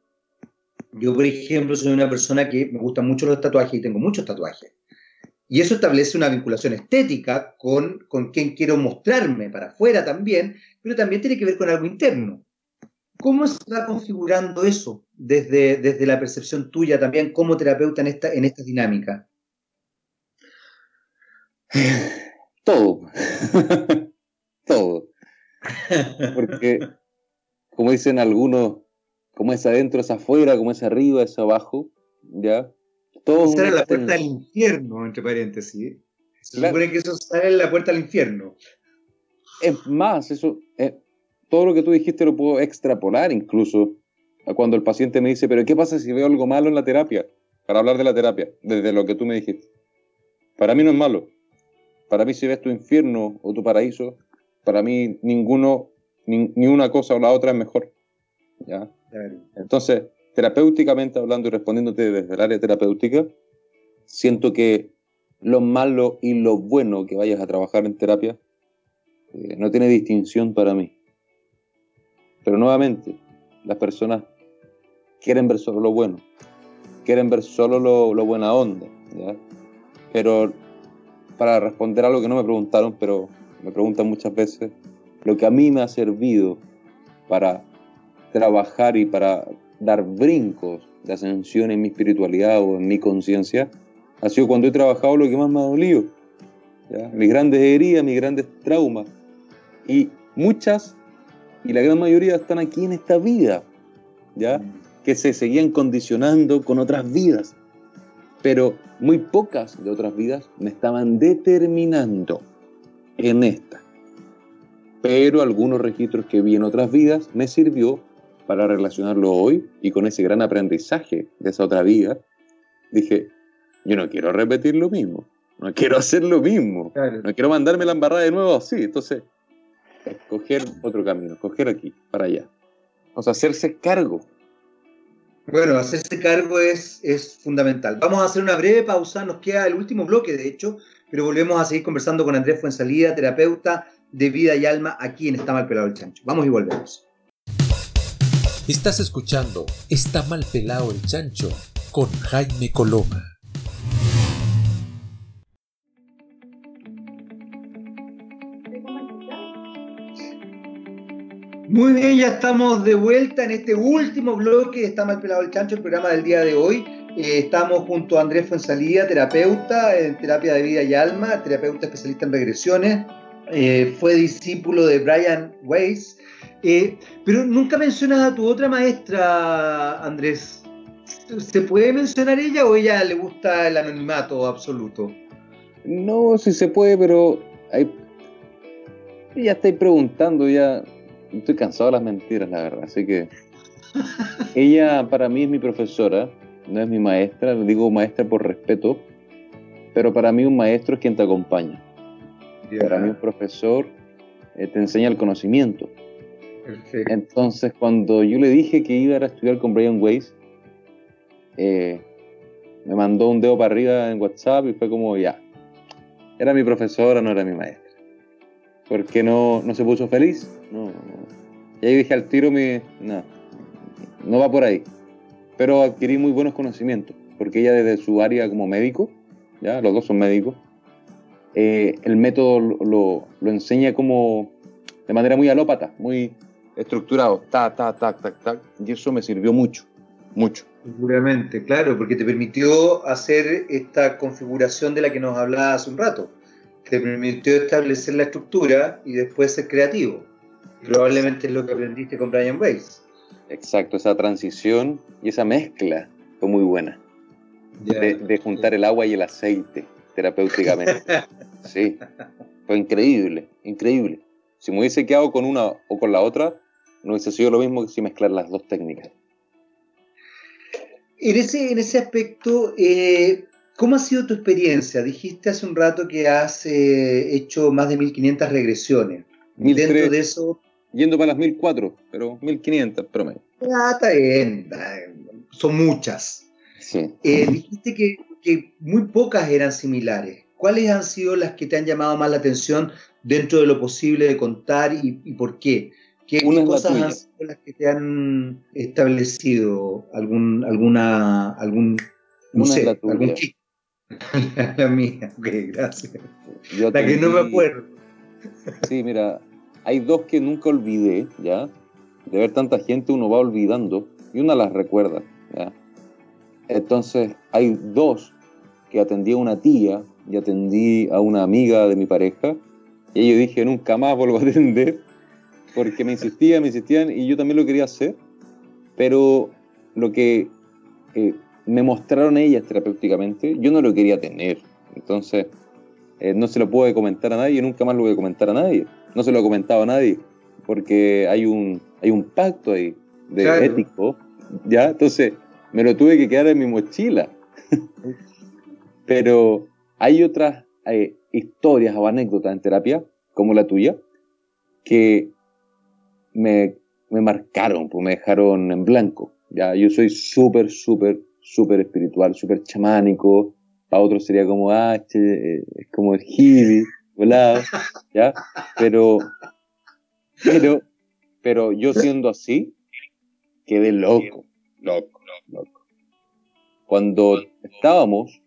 Yo, por ejemplo, soy una persona que me gustan mucho los tatuajes y tengo muchos tatuajes. Y eso establece una vinculación estética con, con quien quiero mostrarme para afuera también, pero también tiene que ver con algo interno. ¿Cómo se va configurando eso desde, desde la percepción tuya también como terapeuta en esta, en esta dinámica? Todo. Todo. Porque, como dicen algunos, como es adentro es afuera, como es arriba es abajo, ¿ya? Todo Esa era la puerta al infierno, entre paréntesis. Se supone que eso sale en la puerta al infierno. Es más, eso, eh, todo lo que tú dijiste lo puedo extrapolar incluso a cuando el paciente me dice, pero ¿qué pasa si veo algo malo en la terapia? Para hablar de la terapia, desde lo que tú me dijiste. Para mí no es malo. Para mí si ves tu infierno o tu paraíso, para mí ninguno, ni, ni una cosa o la otra es mejor. ¿ya? Entonces, terapéuticamente hablando y respondiéndote desde el área terapéutica, siento que lo malo y lo bueno que vayas a trabajar en terapia eh, no tiene distinción para mí. Pero nuevamente, las personas quieren ver solo lo bueno, quieren ver solo lo, lo buena onda. Pero para responder algo que no me preguntaron, pero me preguntan muchas veces, lo que a mí me ha servido para trabajar y para dar brincos de ascensión en mi espiritualidad o en mi conciencia, ha sido cuando he trabajado lo que más me ha dolido. Mis grandes heridas, mis grandes traumas. Y muchas, y la gran mayoría están aquí en esta vida, ¿ya? que se seguían condicionando con otras vidas. Pero muy pocas de otras vidas me estaban determinando en esta. Pero algunos registros que vi en otras vidas me sirvió para relacionarlo hoy y con ese gran aprendizaje de esa otra vida, dije, yo no quiero repetir lo mismo, no quiero hacer lo mismo, no quiero mandarme la embarrada de nuevo así, entonces, escoger otro camino, escoger aquí, para allá. O sea, hacerse cargo. Bueno, hacerse cargo es, es fundamental. Vamos a hacer una breve pausa, nos queda el último bloque, de hecho, pero volvemos a seguir conversando con Andrés Fuensalida, terapeuta de vida y alma aquí en Está Mal Pelado el Chancho. Vamos y volvemos. Estás escuchando Está mal pelado el chancho con Jaime Coloma. Muy bien, ya estamos de vuelta en este último bloque de Está mal pelado el chancho, el programa del día de hoy. Eh, estamos junto a Andrés Fuensalía, terapeuta en terapia de vida y alma, terapeuta especialista en regresiones. Eh, fue discípulo de Brian Weiss eh, pero nunca mencionas a tu otra maestra, Andrés. ¿Se puede mencionar ella o ella le gusta el anonimato absoluto? No, sí se puede, pero ya estoy preguntando, ya estoy cansado de las mentiras, la verdad. Así que ella para mí es mi profesora, no es mi maestra, digo maestra por respeto, pero para mí un maestro es quien te acompaña. Para mí un profesor eh, te enseña el conocimiento entonces, cuando yo le dije que iba a estudiar con Brian Weiss, eh, me mandó un dedo para arriba en WhatsApp y fue como, ya, era mi profesora, no era mi maestra. Porque no, no se puso feliz. No, Y ahí dije al tiro, mi, no, no va por ahí. Pero adquirí muy buenos conocimientos, porque ella desde su área como médico, ya los dos son médicos, eh, el método lo, lo enseña como de manera muy alópata, muy estructurado, ta, ta, tac, tac, tac, y eso me sirvió mucho, mucho. Seguramente, claro, porque te permitió hacer esta configuración de la que nos hablaba hace un rato. Te permitió establecer la estructura y después ser creativo. Probablemente es lo que aprendiste con Brian Weiss. Exacto, esa transición y esa mezcla fue muy buena. de, de, juntar el agua y el aceite terapéuticamente. sí, fue increíble, increíble. Si me hubiese quedado con una o con la otra, no hubiese sido lo mismo que si mezclar las dos técnicas. En ese, en ese aspecto, eh, ¿cómo ha sido tu experiencia? Dijiste hace un rato que has eh, hecho más de 1500 regresiones. Dentro de eso... Yendo para las 1004, pero 1500 promedio. Ah, está bien. Son muchas. Sí. Eh, dijiste que, que muy pocas eran similares. ¿Cuáles han sido las que te han llamado más la atención dentro de lo posible de contar y, y por qué? ¿Qué, cosas han sido las que te han establecido algún, alguna, algún, no sé, algún la, la mía, ok, gracias. Yo la que no me acuerdo. Sí, mira, hay dos que nunca olvidé, ¿ya? De ver tanta gente uno va olvidando y una las recuerda, ¿ya? Entonces, hay dos que atendí a una tía y atendí a una amiga de mi pareja y yo dije, nunca más vuelvo a atender porque me insistían, me insistían y yo también lo quería hacer, pero lo que eh, me mostraron ellas terapéuticamente, yo no lo quería tener. Entonces, eh, no se lo puedo comentar a nadie, nunca más lo voy a comentar a nadie. No se lo he comentado a nadie, porque hay un, hay un pacto ahí de ético, ¿ya? Entonces, me lo tuve que quedar en mi mochila. pero hay otras eh, historias o anécdotas en terapia, como la tuya, que me, me marcaron, pues me dejaron en blanco. ¿ya? Yo soy súper, súper, súper espiritual, súper chamánico. Para otros sería como, ah, este, es como el hippie, volado, ¿ya? Pero, pero, pero yo siendo así, quedé loco, loco, loco. Cuando estábamos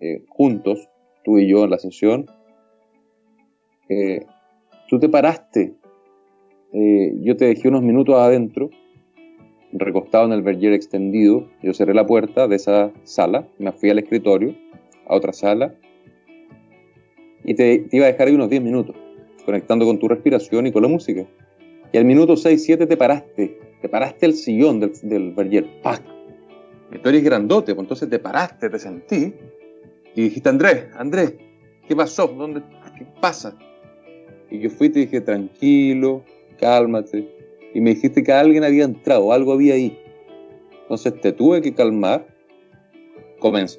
eh, juntos, tú y yo en la sesión, eh, tú te paraste eh, yo te dejé unos minutos adentro, recostado en el verger extendido. Yo cerré la puerta de esa sala, me fui al escritorio, a otra sala, y te, iba a dejar ahí unos 10 minutos, conectando con tu respiración y con la música. Y al minuto 6-7 te paraste, te paraste el sillón del, del verger, ¡pac! Y tú eres grandote, pues entonces te paraste, te sentí, y dijiste, Andrés, Andrés, ¿qué pasó? ¿Dónde, ¿Qué pasa? Y yo fui y te dije, tranquilo, cálmate. Y me dijiste que alguien había entrado, algo había ahí. Entonces te tuve que calmar,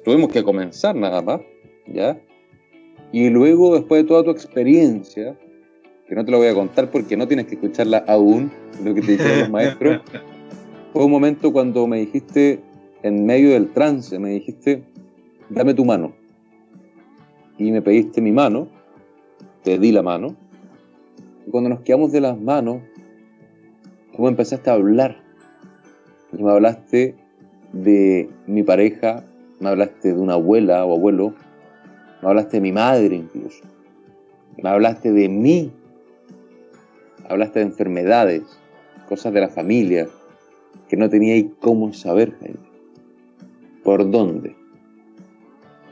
tuvimos que comenzar nada más, ¿ya? Y luego, después de toda tu experiencia, que no te lo voy a contar porque no tienes que escucharla aún, lo que te dijeron los maestros, fue un momento cuando me dijiste, en medio del trance, me dijiste, dame tu mano. Y me pediste mi mano, te di la mano, y cuando nos quedamos de las manos, tú empezaste a hablar. Me hablaste de mi pareja, me hablaste de una abuela o abuelo, me hablaste de mi madre incluso, me hablaste de mí, hablaste de enfermedades, cosas de la familia, que no tenía cómo saber, ¿Por dónde?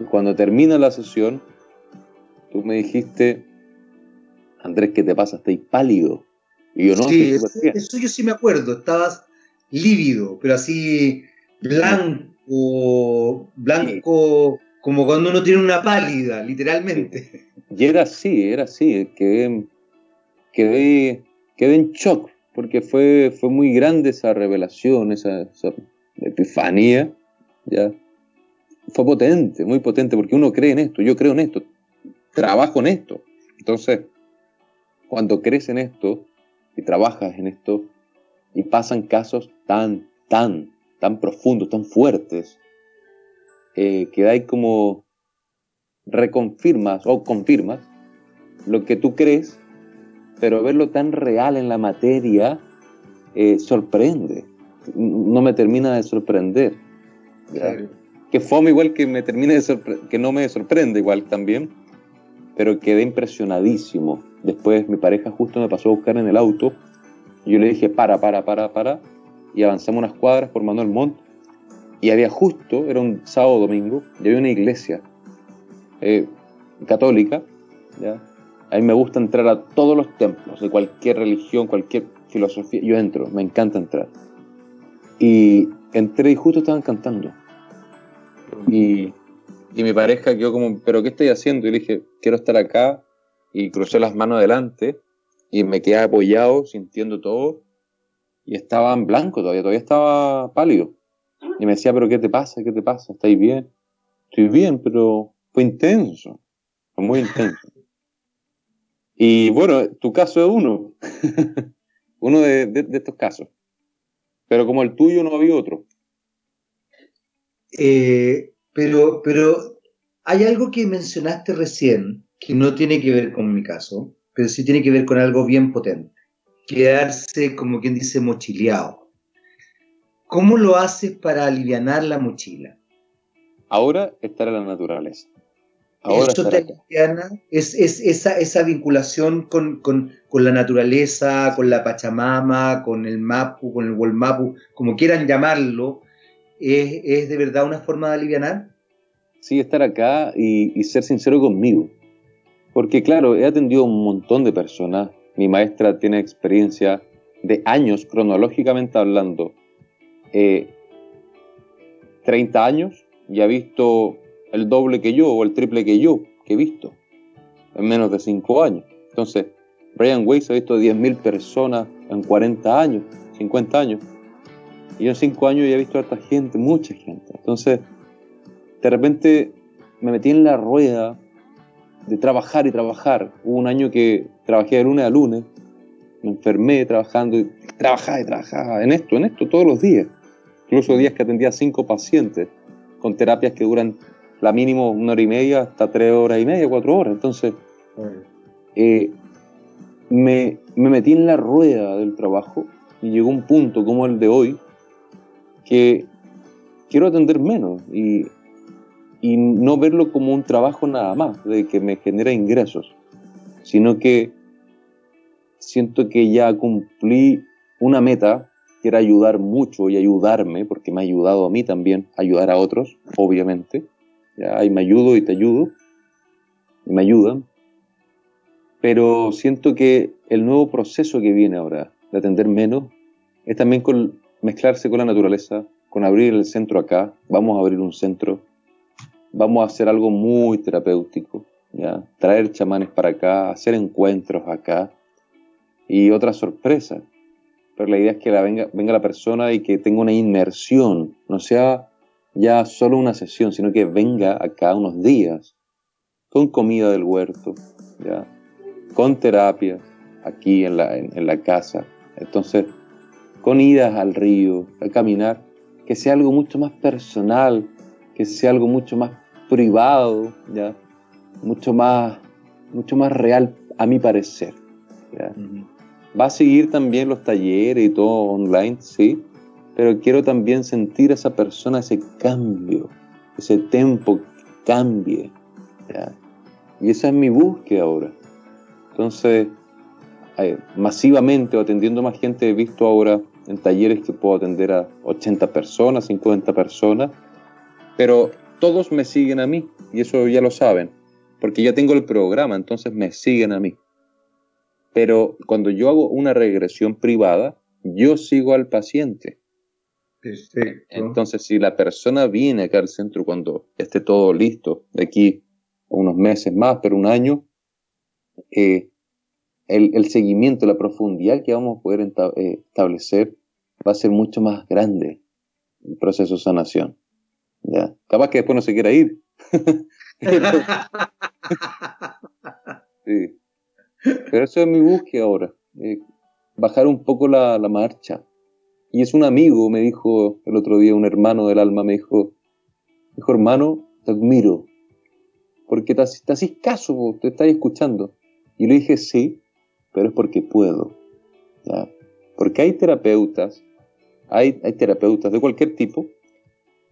Y cuando termina la sesión, tú me dijiste, Andrés, ¿qué te pasa? Estáis pálido. Y yo no. Sí, eso, yo sí me acuerdo. Estabas lívido, pero así blanco, blanco, como cuando uno tiene una pálida, literalmente. Y era así, era así. Quedé, quedé, quedé en shock, porque fue, fue muy grande esa revelación, esa, esa epifanía. ¿ya? Fue potente, muy potente, porque uno cree en esto, yo creo en esto, trabajo en esto. Entonces, cuando crees en esto y trabajas en esto y pasan casos tan, tan, tan profundos, tan fuertes, eh, que hay como reconfirmas o confirmas lo que tú crees, pero verlo tan real en la materia eh, sorprende. No me termina de sorprender. Que fome igual que me termine de que no me sorprende igual también, pero quedé impresionadísimo Después mi pareja justo me pasó a buscar en el auto. Yo le dije, para, para, para, para. Y avanzamos unas cuadras por Manuel Montt. Y había justo, era un sábado domingo, y había una iglesia eh, católica. ¿ya? A mí me gusta entrar a todos los templos, de cualquier religión, cualquier filosofía. Yo entro, me encanta entrar. Y entré y justo estaban cantando. Y, y mi pareja quedó como, ¿pero qué estoy haciendo? Y le dije, quiero estar acá y crucé las manos adelante y me quedé apoyado, sintiendo todo, y estaba en blanco todavía, todavía estaba pálido. Y me decía, pero ¿qué te pasa? ¿Qué te pasa? ¿Estáis bien? Estoy bien, pero fue intenso. Fue muy intenso. Y bueno, tu caso es uno. uno de, estos casos. Pero como el tuyo no había otro. Eh, pero, pero hay algo que mencionaste recién que no tiene que ver con mi caso, pero sí tiene que ver con algo bien potente. Quedarse, como quien dice, mochileado. ¿Cómo lo haces para aliviar la mochila? Ahora estar en la naturaleza. Ahora Eso te es, es esa, esa vinculación con, con, con, la naturaleza, con la Pachamama, con el Mapu, con el Wolmapu, como quieran llamarlo, ¿es, es de verdad una forma de aliviar? Sí, estar acá y, y ser sincero conmigo. Porque claro, he atendido a un montón de personas. Mi maestra tiene experiencia de años, cronológicamente hablando. 30 eh, años y ha visto el doble que yo o el triple que yo que he visto en menos de 5 años. Entonces, Brian Weiss ha visto 10.000 personas en 40 años, 50 años. Y yo en 5 años ya he visto a esta gente, mucha gente. Entonces, de repente me metí en la rueda de trabajar y trabajar. Hubo un año que trabajé de lunes a lunes, me enfermé trabajando y trabajaba y trabajaba en esto, en esto todos los días. Incluso días que atendía cinco pacientes con terapias que duran la mínimo una hora y media hasta tres horas y media, cuatro horas. Entonces, eh, me, metí en la rueda del trabajo y llegó un punto como el de hoy que quiero atender menos y, y no verlo como un trabajo nada más, de que me genera ingresos, sino que siento que ya cumplí una meta que era ayudar mucho y ayudarme, porque me ha ayudado a mí también, ayudar a otros, obviamente, ¿ya? y me ayudo y te ayudo, y me ayudan, pero siento que el nuevo proceso que viene ahora de atender menos es también con mezclarse con la naturaleza, con abrir el centro acá, vamos a abrir un centro, vamos a hacer algo muy terapéutico, ¿ya? traer chamanes para acá, hacer encuentros acá y otra sorpresa. Pero la idea es que venga, venga la persona y que tenga una inmersión, no sea ya solo una sesión, sino que venga acá unos días con comida del huerto, ¿ya? con terapia aquí en la, en, la casa. Entonces, con idas al río, a caminar, que sea algo mucho más personal, que sea algo mucho más privado, ¿ya? mucho más, mucho más real a mi parecer. Va a seguir también los talleres y todo online, sí, pero quiero también sentir a esa persona ese cambio, ese tempo que cambie. Y esa es mi búsqueda ahora. Entonces, eh, masivamente o atendiendo más gente, he visto ahora en talleres que puedo atender a 80 personas, 50 personas, pero todos me siguen a mí, y eso ya lo saben, porque ya tengo el programa, entonces me siguen a mí. Pero cuando yo hago una regresión privada, yo sigo al paciente. Entonces, si la persona viene acá al centro cuando esté todo listo, de aquí a unos meses más, pero un año, eh, el, seguimiento, la profundidad que vamos a poder eh, establecer va a ser mucho más grande el proceso de sanación. ¿Ya? Capaz que después no se quiera ir. Pero eso es mi búsqueda ahora, eh, bajar un poco la, la marcha y es un amigo, me dijo el otro día, un hermano del alma, me dijo, dijo, hermano, te admiro, porque te, te caso, te estás escuchando. Y le dije, sí, pero es porque puedo. Porque hay terapeutas, hay, hay terapeutas de cualquier tipo,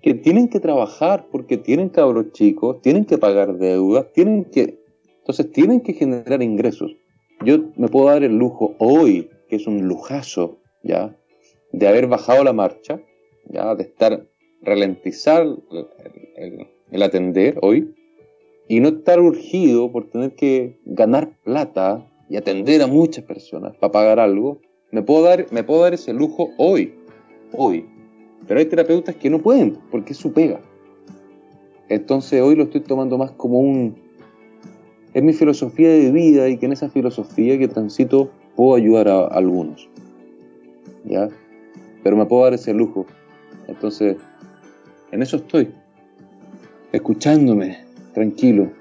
que tienen que trabajar porque tienen cabros chicos, tienen que pagar deudas, tienen que... Entonces tienen que generar ingresos. Yo me puedo dar el lujo hoy, que es un lujazo, ¿ya? de haber bajado la marcha, ya de estar ralentizar el, atender hoy y no estar urgido por tener que ganar plata y atender a muchas personas para pagar algo, me puedo dar, me puedo dar ese lujo hoy, hoy. Pero hay terapeutas que no pueden porque es su pega. Entonces hoy lo estoy tomando más como un... Es mi filosofía de vida y que en esa filosofía que transito puedo ayudar a, a algunos. ¿Ya? pero me puedo dar ese lujo. Entonces, en eso estoy, escuchándome, tranquilo.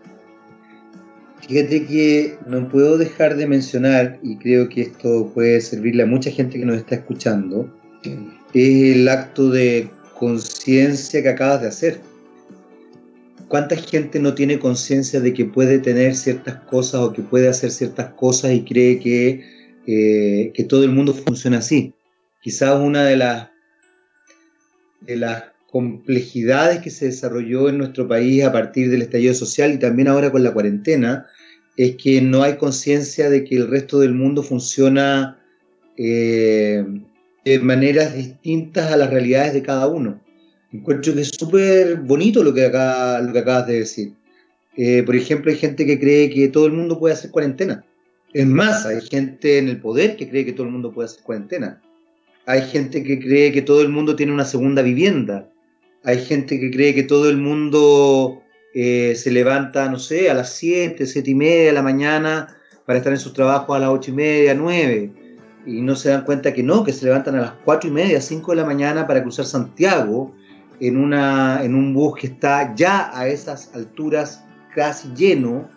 Fíjate que no puedo dejar de mencionar, y creo que esto puede servirle a mucha gente que nos está escuchando, es el acto de conciencia que acabas de hacer. ¿Cuánta gente no tiene conciencia de que puede tener ciertas cosas o que puede hacer ciertas cosas y cree que, eh, que todo el mundo funciona así? Quizás una de las, de las complejidades que se desarrolló en nuestro país a partir del estallido social y también ahora con la cuarentena es que no hay conciencia de que el resto del mundo funciona eh, de maneras distintas a las realidades de cada uno. Encuentro que es súper bonito lo que, acá, lo que acabas de decir. Eh, por ejemplo, hay gente que cree que todo el mundo puede hacer cuarentena. Es más, hay gente en el poder que cree que todo el mundo puede hacer cuarentena. Hay gente que cree que todo el mundo tiene una segunda vivienda. Hay gente que cree que todo el mundo eh, se levanta, no sé, a las 7, 7 y media de la mañana para estar en sus trabajos a las 8 y media, 9. Y no se dan cuenta que no, que se levantan a las 4 y media, 5 de la mañana para cruzar Santiago en, una, en un bus que está ya a esas alturas casi lleno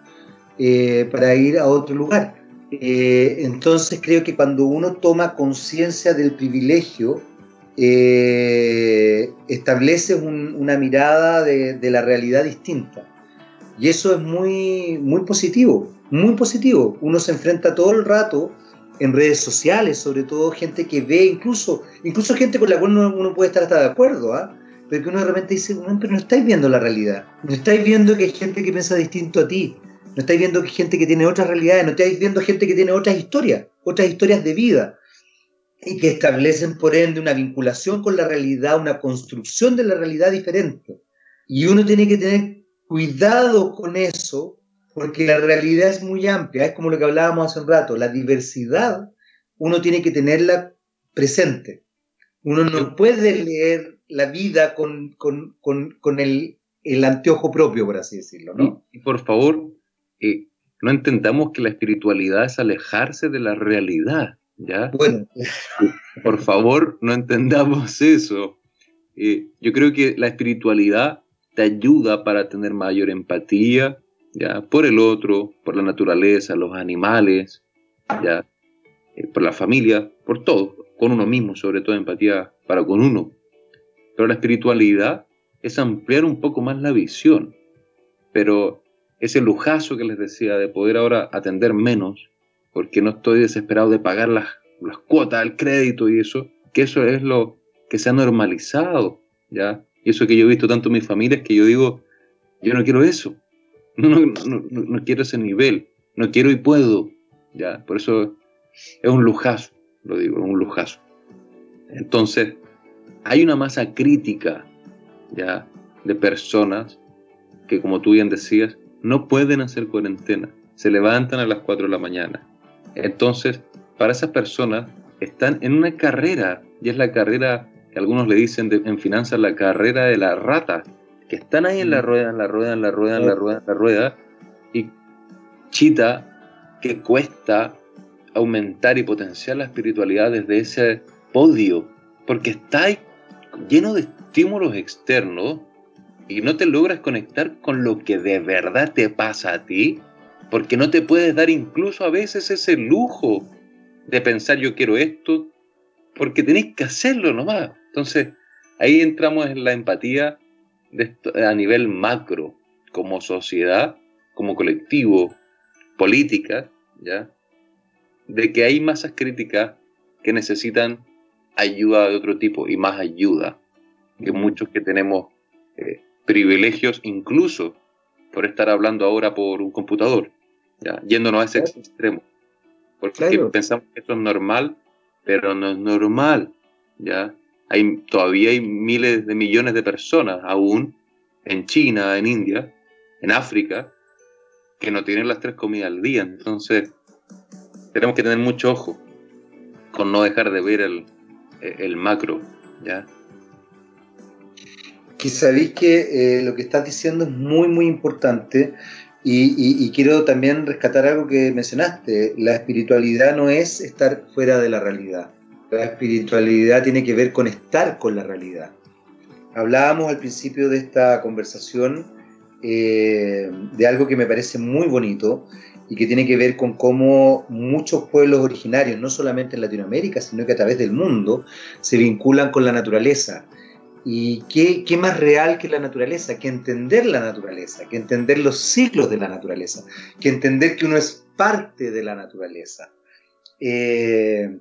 eh, para ir a otro lugar. Eh, entonces creo que cuando uno toma conciencia del privilegio, eh, establece una mirada de, la realidad distinta. Y eso es muy, muy positivo, muy positivo. Uno se enfrenta todo el rato en redes sociales, sobre todo gente que ve, incluso, incluso gente con la cual uno, puede estar hasta de acuerdo, ¿ah? pero que uno de repente dice, pero no estáis viendo la realidad, no estáis viendo que hay gente que piensa distinto a ti, no estáis viendo que hay gente que tiene otras realidades, no estáis viendo gente que tiene otras historias, otras historias de vida y que establecen por ende una vinculación con la realidad, una construcción de la realidad diferente. Y uno tiene que tener cuidado con eso, porque la realidad es muy amplia, es como lo que hablábamos hace un rato, la diversidad uno tiene que tenerla presente. Uno no puede leer la vida con, el, anteojo propio, por así decirlo. ¿no? Y, por favor, eh, no entendamos que la espiritualidad es alejarse de la realidad. ¿ya? Bueno. Por favor, no entendamos eso. Eh, yo creo que la espiritualidad te ayuda para tener mayor empatía, ¿ya? Por el otro, por la naturaleza, los animales, ¿ya? Eh, por la familia, por todo, con uno mismo, sobre todo empatía para con uno. Pero la espiritualidad es ampliar un poco más la visión. Pero ese lujazo que les decía de poder ahora atender menos, porque no estoy desesperado de pagar las, las cuotas, el crédito y eso, que eso es lo que se ha normalizado, ¿ya? Y eso que yo he visto tanto en mi familia es que yo digo, yo no quiero eso, no, no, no, quiero ese nivel, no quiero y puedo, ¿ya? Por eso es un lujazo, lo digo, un lujazo. Entonces, hay una masa crítica, ¿ya? De personas que, como tú bien decías, no pueden hacer cuarentena, se levantan a las 4 de la mañana, entonces, para esas personas están en una carrera, y es la carrera que algunos le dicen en finanzas la carrera de la rata, que están ahí en la rueda, en la rueda, en la rueda, en la rueda, en la rueda, y chita que cuesta aumentar y potenciar la espiritualidad desde ese podio, porque está lleno de estímulos externos y no te logras conectar con lo que de verdad te pasa a ti, porque no te puedes dar incluso a veces ese lujo de pensar yo quiero esto, porque tenéis que hacerlo nomás. Entonces, ahí entramos en la empatía a nivel macro, como sociedad, como colectivo, política, ¿ya? De que hay masas críticas que necesitan ayuda de otro tipo y más ayuda que muchos que tenemos eh, privilegios incluso por estar hablando ahora por un computador, ¿ya? yéndonos a ese extremo. Porque pensamos que esto es normal, pero no es normal. ¿ya? Hay, todavía hay miles de millones de personas aún en China, en India, en África, que no tienen las tres comidas al día. Entonces, tenemos que tener mucho ojo con no dejar de ver el, el macro. ¿ya? que que eh, lo que estás diciendo es muy, muy importante y, quiero también rescatar algo que mencionaste. La espiritualidad no es estar fuera de la realidad. La espiritualidad tiene que ver con estar con la realidad. Hablábamos al principio de esta conversación eh, de algo que me parece muy bonito y que tiene que ver con cómo muchos pueblos originarios, no solamente en Latinoamérica, sino que a través del mundo, se vinculan con la naturaleza. ¿Y qué, más real que la naturaleza? Que entender la naturaleza, que entender los ciclos de la naturaleza, que entender que uno es parte de la naturaleza. Eh,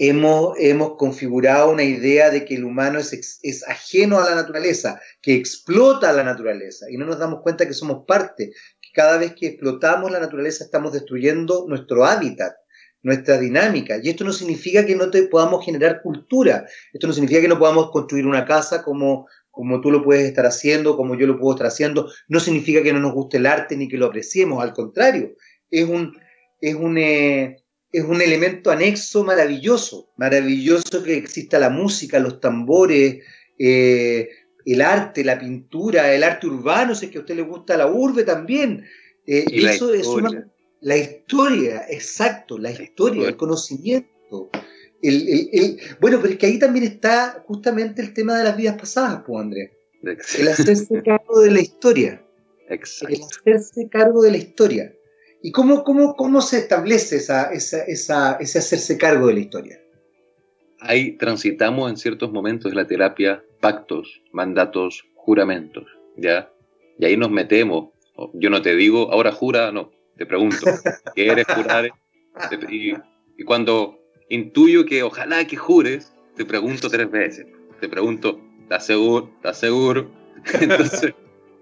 hemos, hemos configurado una idea de que el humano es, es ajeno a la naturaleza, que explota la naturaleza, y no nos damos cuenta que somos parte, que cada vez que explotamos la naturaleza estamos destruyendo nuestro hábitat, nuestra dinámica. Y esto no significa que no te podamos generar cultura, esto no significa que no podamos construir una casa como, como tú lo puedes estar haciendo, como yo lo puedo estar haciendo, no significa que no nos guste el arte ni que lo apreciemos, al contrario, es un, es un, eh, es un elemento anexo maravilloso, maravilloso que exista la música, los tambores, eh, el arte, la pintura, el arte urbano, si es que a usted le gusta la urbe también. Eh, eso es una, la historia, exacto, la historia, el conocimiento. El, bueno, pero es que ahí también está justamente el tema de las vidas pasadas, pues, Andrés. El hacerse cargo de la historia. Exacto. El hacerse cargo de la historia. ¿Y cómo, cómo, cómo se establece esa, esa, esa, ese hacerse cargo de la historia? Ahí transitamos en ciertos momentos de la terapia pactos, mandatos, juramentos, ¿ya? Y ahí nos metemos. Yo no te digo, ahora jura, no, te pregunto, ¿qué eres jurar? Y, y cuando intuyo que ojalá que jures, te pregunto tres veces. Te pregunto, ¿estás seguro? ¿Estás seguro? Entonces,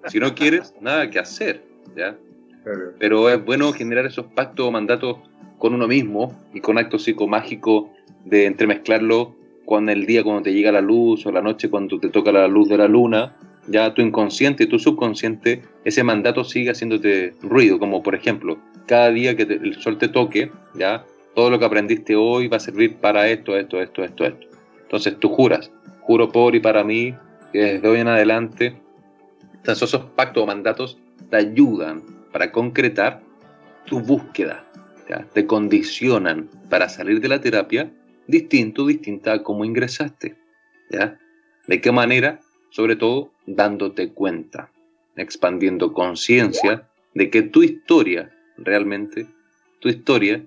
si no quieres, nada que hacer, ¿ya? Pero es bueno generar esos pactos o mandatos con uno mismo y con actos psicomágicos de entremezclarlo con el día cuando te llega la luz o la noche cuando te toca la luz de la luna. Ya tu inconsciente tu subconsciente, ese mandato sigue haciéndote ruido, como por ejemplo, cada día que el sol te toque, ya todo lo que aprendiste hoy va a servir para esto, esto, esto, esto, esto. Entonces tú juras, juro por y para mí, que desde hoy en adelante, esos pactos o mandatos te ayudan para concretar tu búsqueda. Te condicionan para salir de la terapia distinto, distinta a cómo ingresaste. ¿De qué manera? Sobre todo dándote cuenta, expandiendo conciencia de que tu historia, realmente, tu historia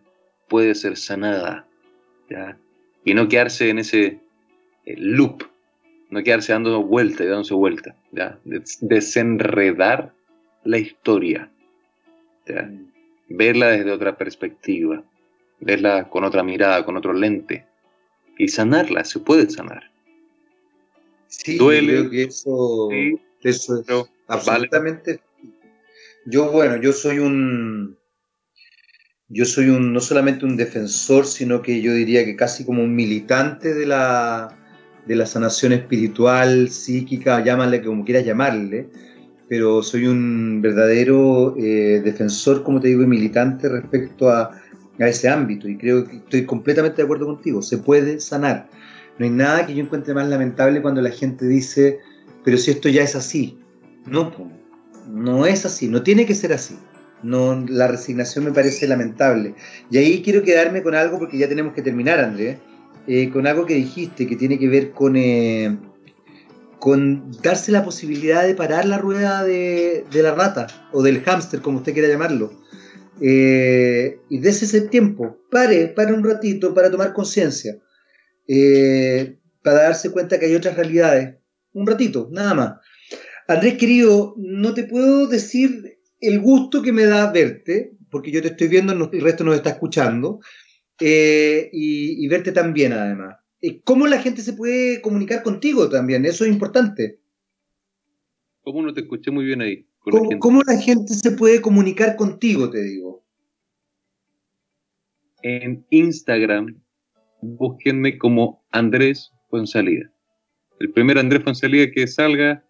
puede ser sanada. Y no quedarse en ese eh, loop, no quedarse dando vuelta y dándose vuelta. Desenredar la historia verla desde otra perspectiva, verla con otra mirada, con otro lente y sanarla, se puede sanar. Sí, Duele, creo que eso, es absolutamente. Yo, bueno, yo soy un. Yo soy un, no solamente un defensor, sino que yo diría que casi como un militante de la, de la sanación espiritual, psíquica, llámale como quieras llamarle, pero soy un verdadero eh, defensor, como te digo, y militante respecto a, a, ese ámbito. Y creo que estoy completamente de acuerdo contigo. Se puede sanar. No hay nada que yo encuentre más lamentable cuando la gente dice, pero si esto ya es así. No, no es así, no tiene que ser así. No, la resignación me parece lamentable. Y ahí quiero quedarme con algo, porque ya tenemos que terminar, Andrés, eh, con algo que dijiste que tiene que ver con... Eh, con darse la posibilidad de parar la rueda de, la rata o del hámster, como usted quiera llamarlo. Eh, y desde ese tiempo, pare, pare un ratito para tomar conciencia, eh, para darse cuenta que hay otras realidades. Un ratito, nada más. Andrés, querido, no te puedo decir el gusto que me da verte, porque yo te estoy viendo, y el resto nos está escuchando, eh, y verte también además. Eh, ¿Cómo la gente se puede comunicar contigo también? Eso es importante. ¿Cómo no te escuché muy bien ahí? ¿Cómo, la gente se puede comunicar contigo, te digo? En Instagram, búsquenme como Andrés Fonsalida. El primer Andrés Fonsalida que salga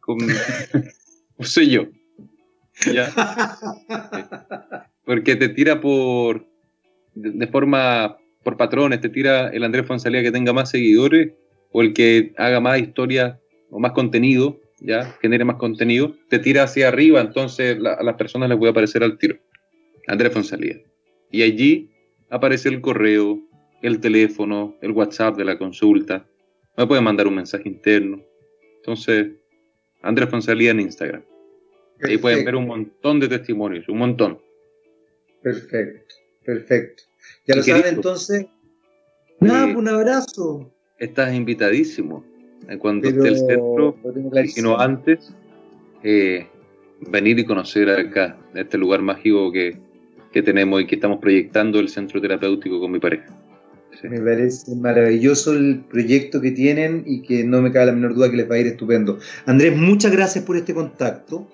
con... soy yo. ¿Ya? Porque te tira por... de forma por patrones, te tira el Andrés Fonsalía que tenga más seguidores o el que haga más historia o más contenido, ya, genere más contenido, te tira hacia arriba, entonces a las personas les puede aparecer al tiro. Andrés Fonsalía. Y allí aparece el correo, el teléfono, el WhatsApp de la consulta. me pueden mandar un mensaje interno. Entonces, Andrés Fonsalía en Instagram. Ahí pueden ver un montón de testimonios, un montón. Perfecto, perfecto. Ya lo saben entonces. Nada, pues, un abrazo. Estás invitadísimo. Cuando esté el centro, si no antes, eh, venir y conocer acá, este lugar mágico que, que tenemos y que estamos proyectando el centro terapéutico con mi pareja. Me parece maravilloso el proyecto que tienen y que no me cabe la menor duda que les va a ir estupendo. Andrés, muchas gracias por este contacto.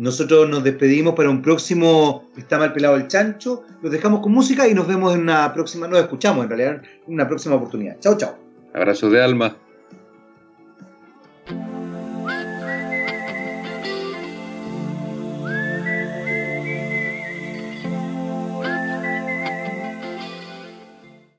Nosotros nos despedimos para un próximo Está mal pelado el chancho. Los dejamos con música y nos vemos en una próxima, nos escuchamos en realidad, en una próxima oportunidad. Chao, chao. Abrazo de alma.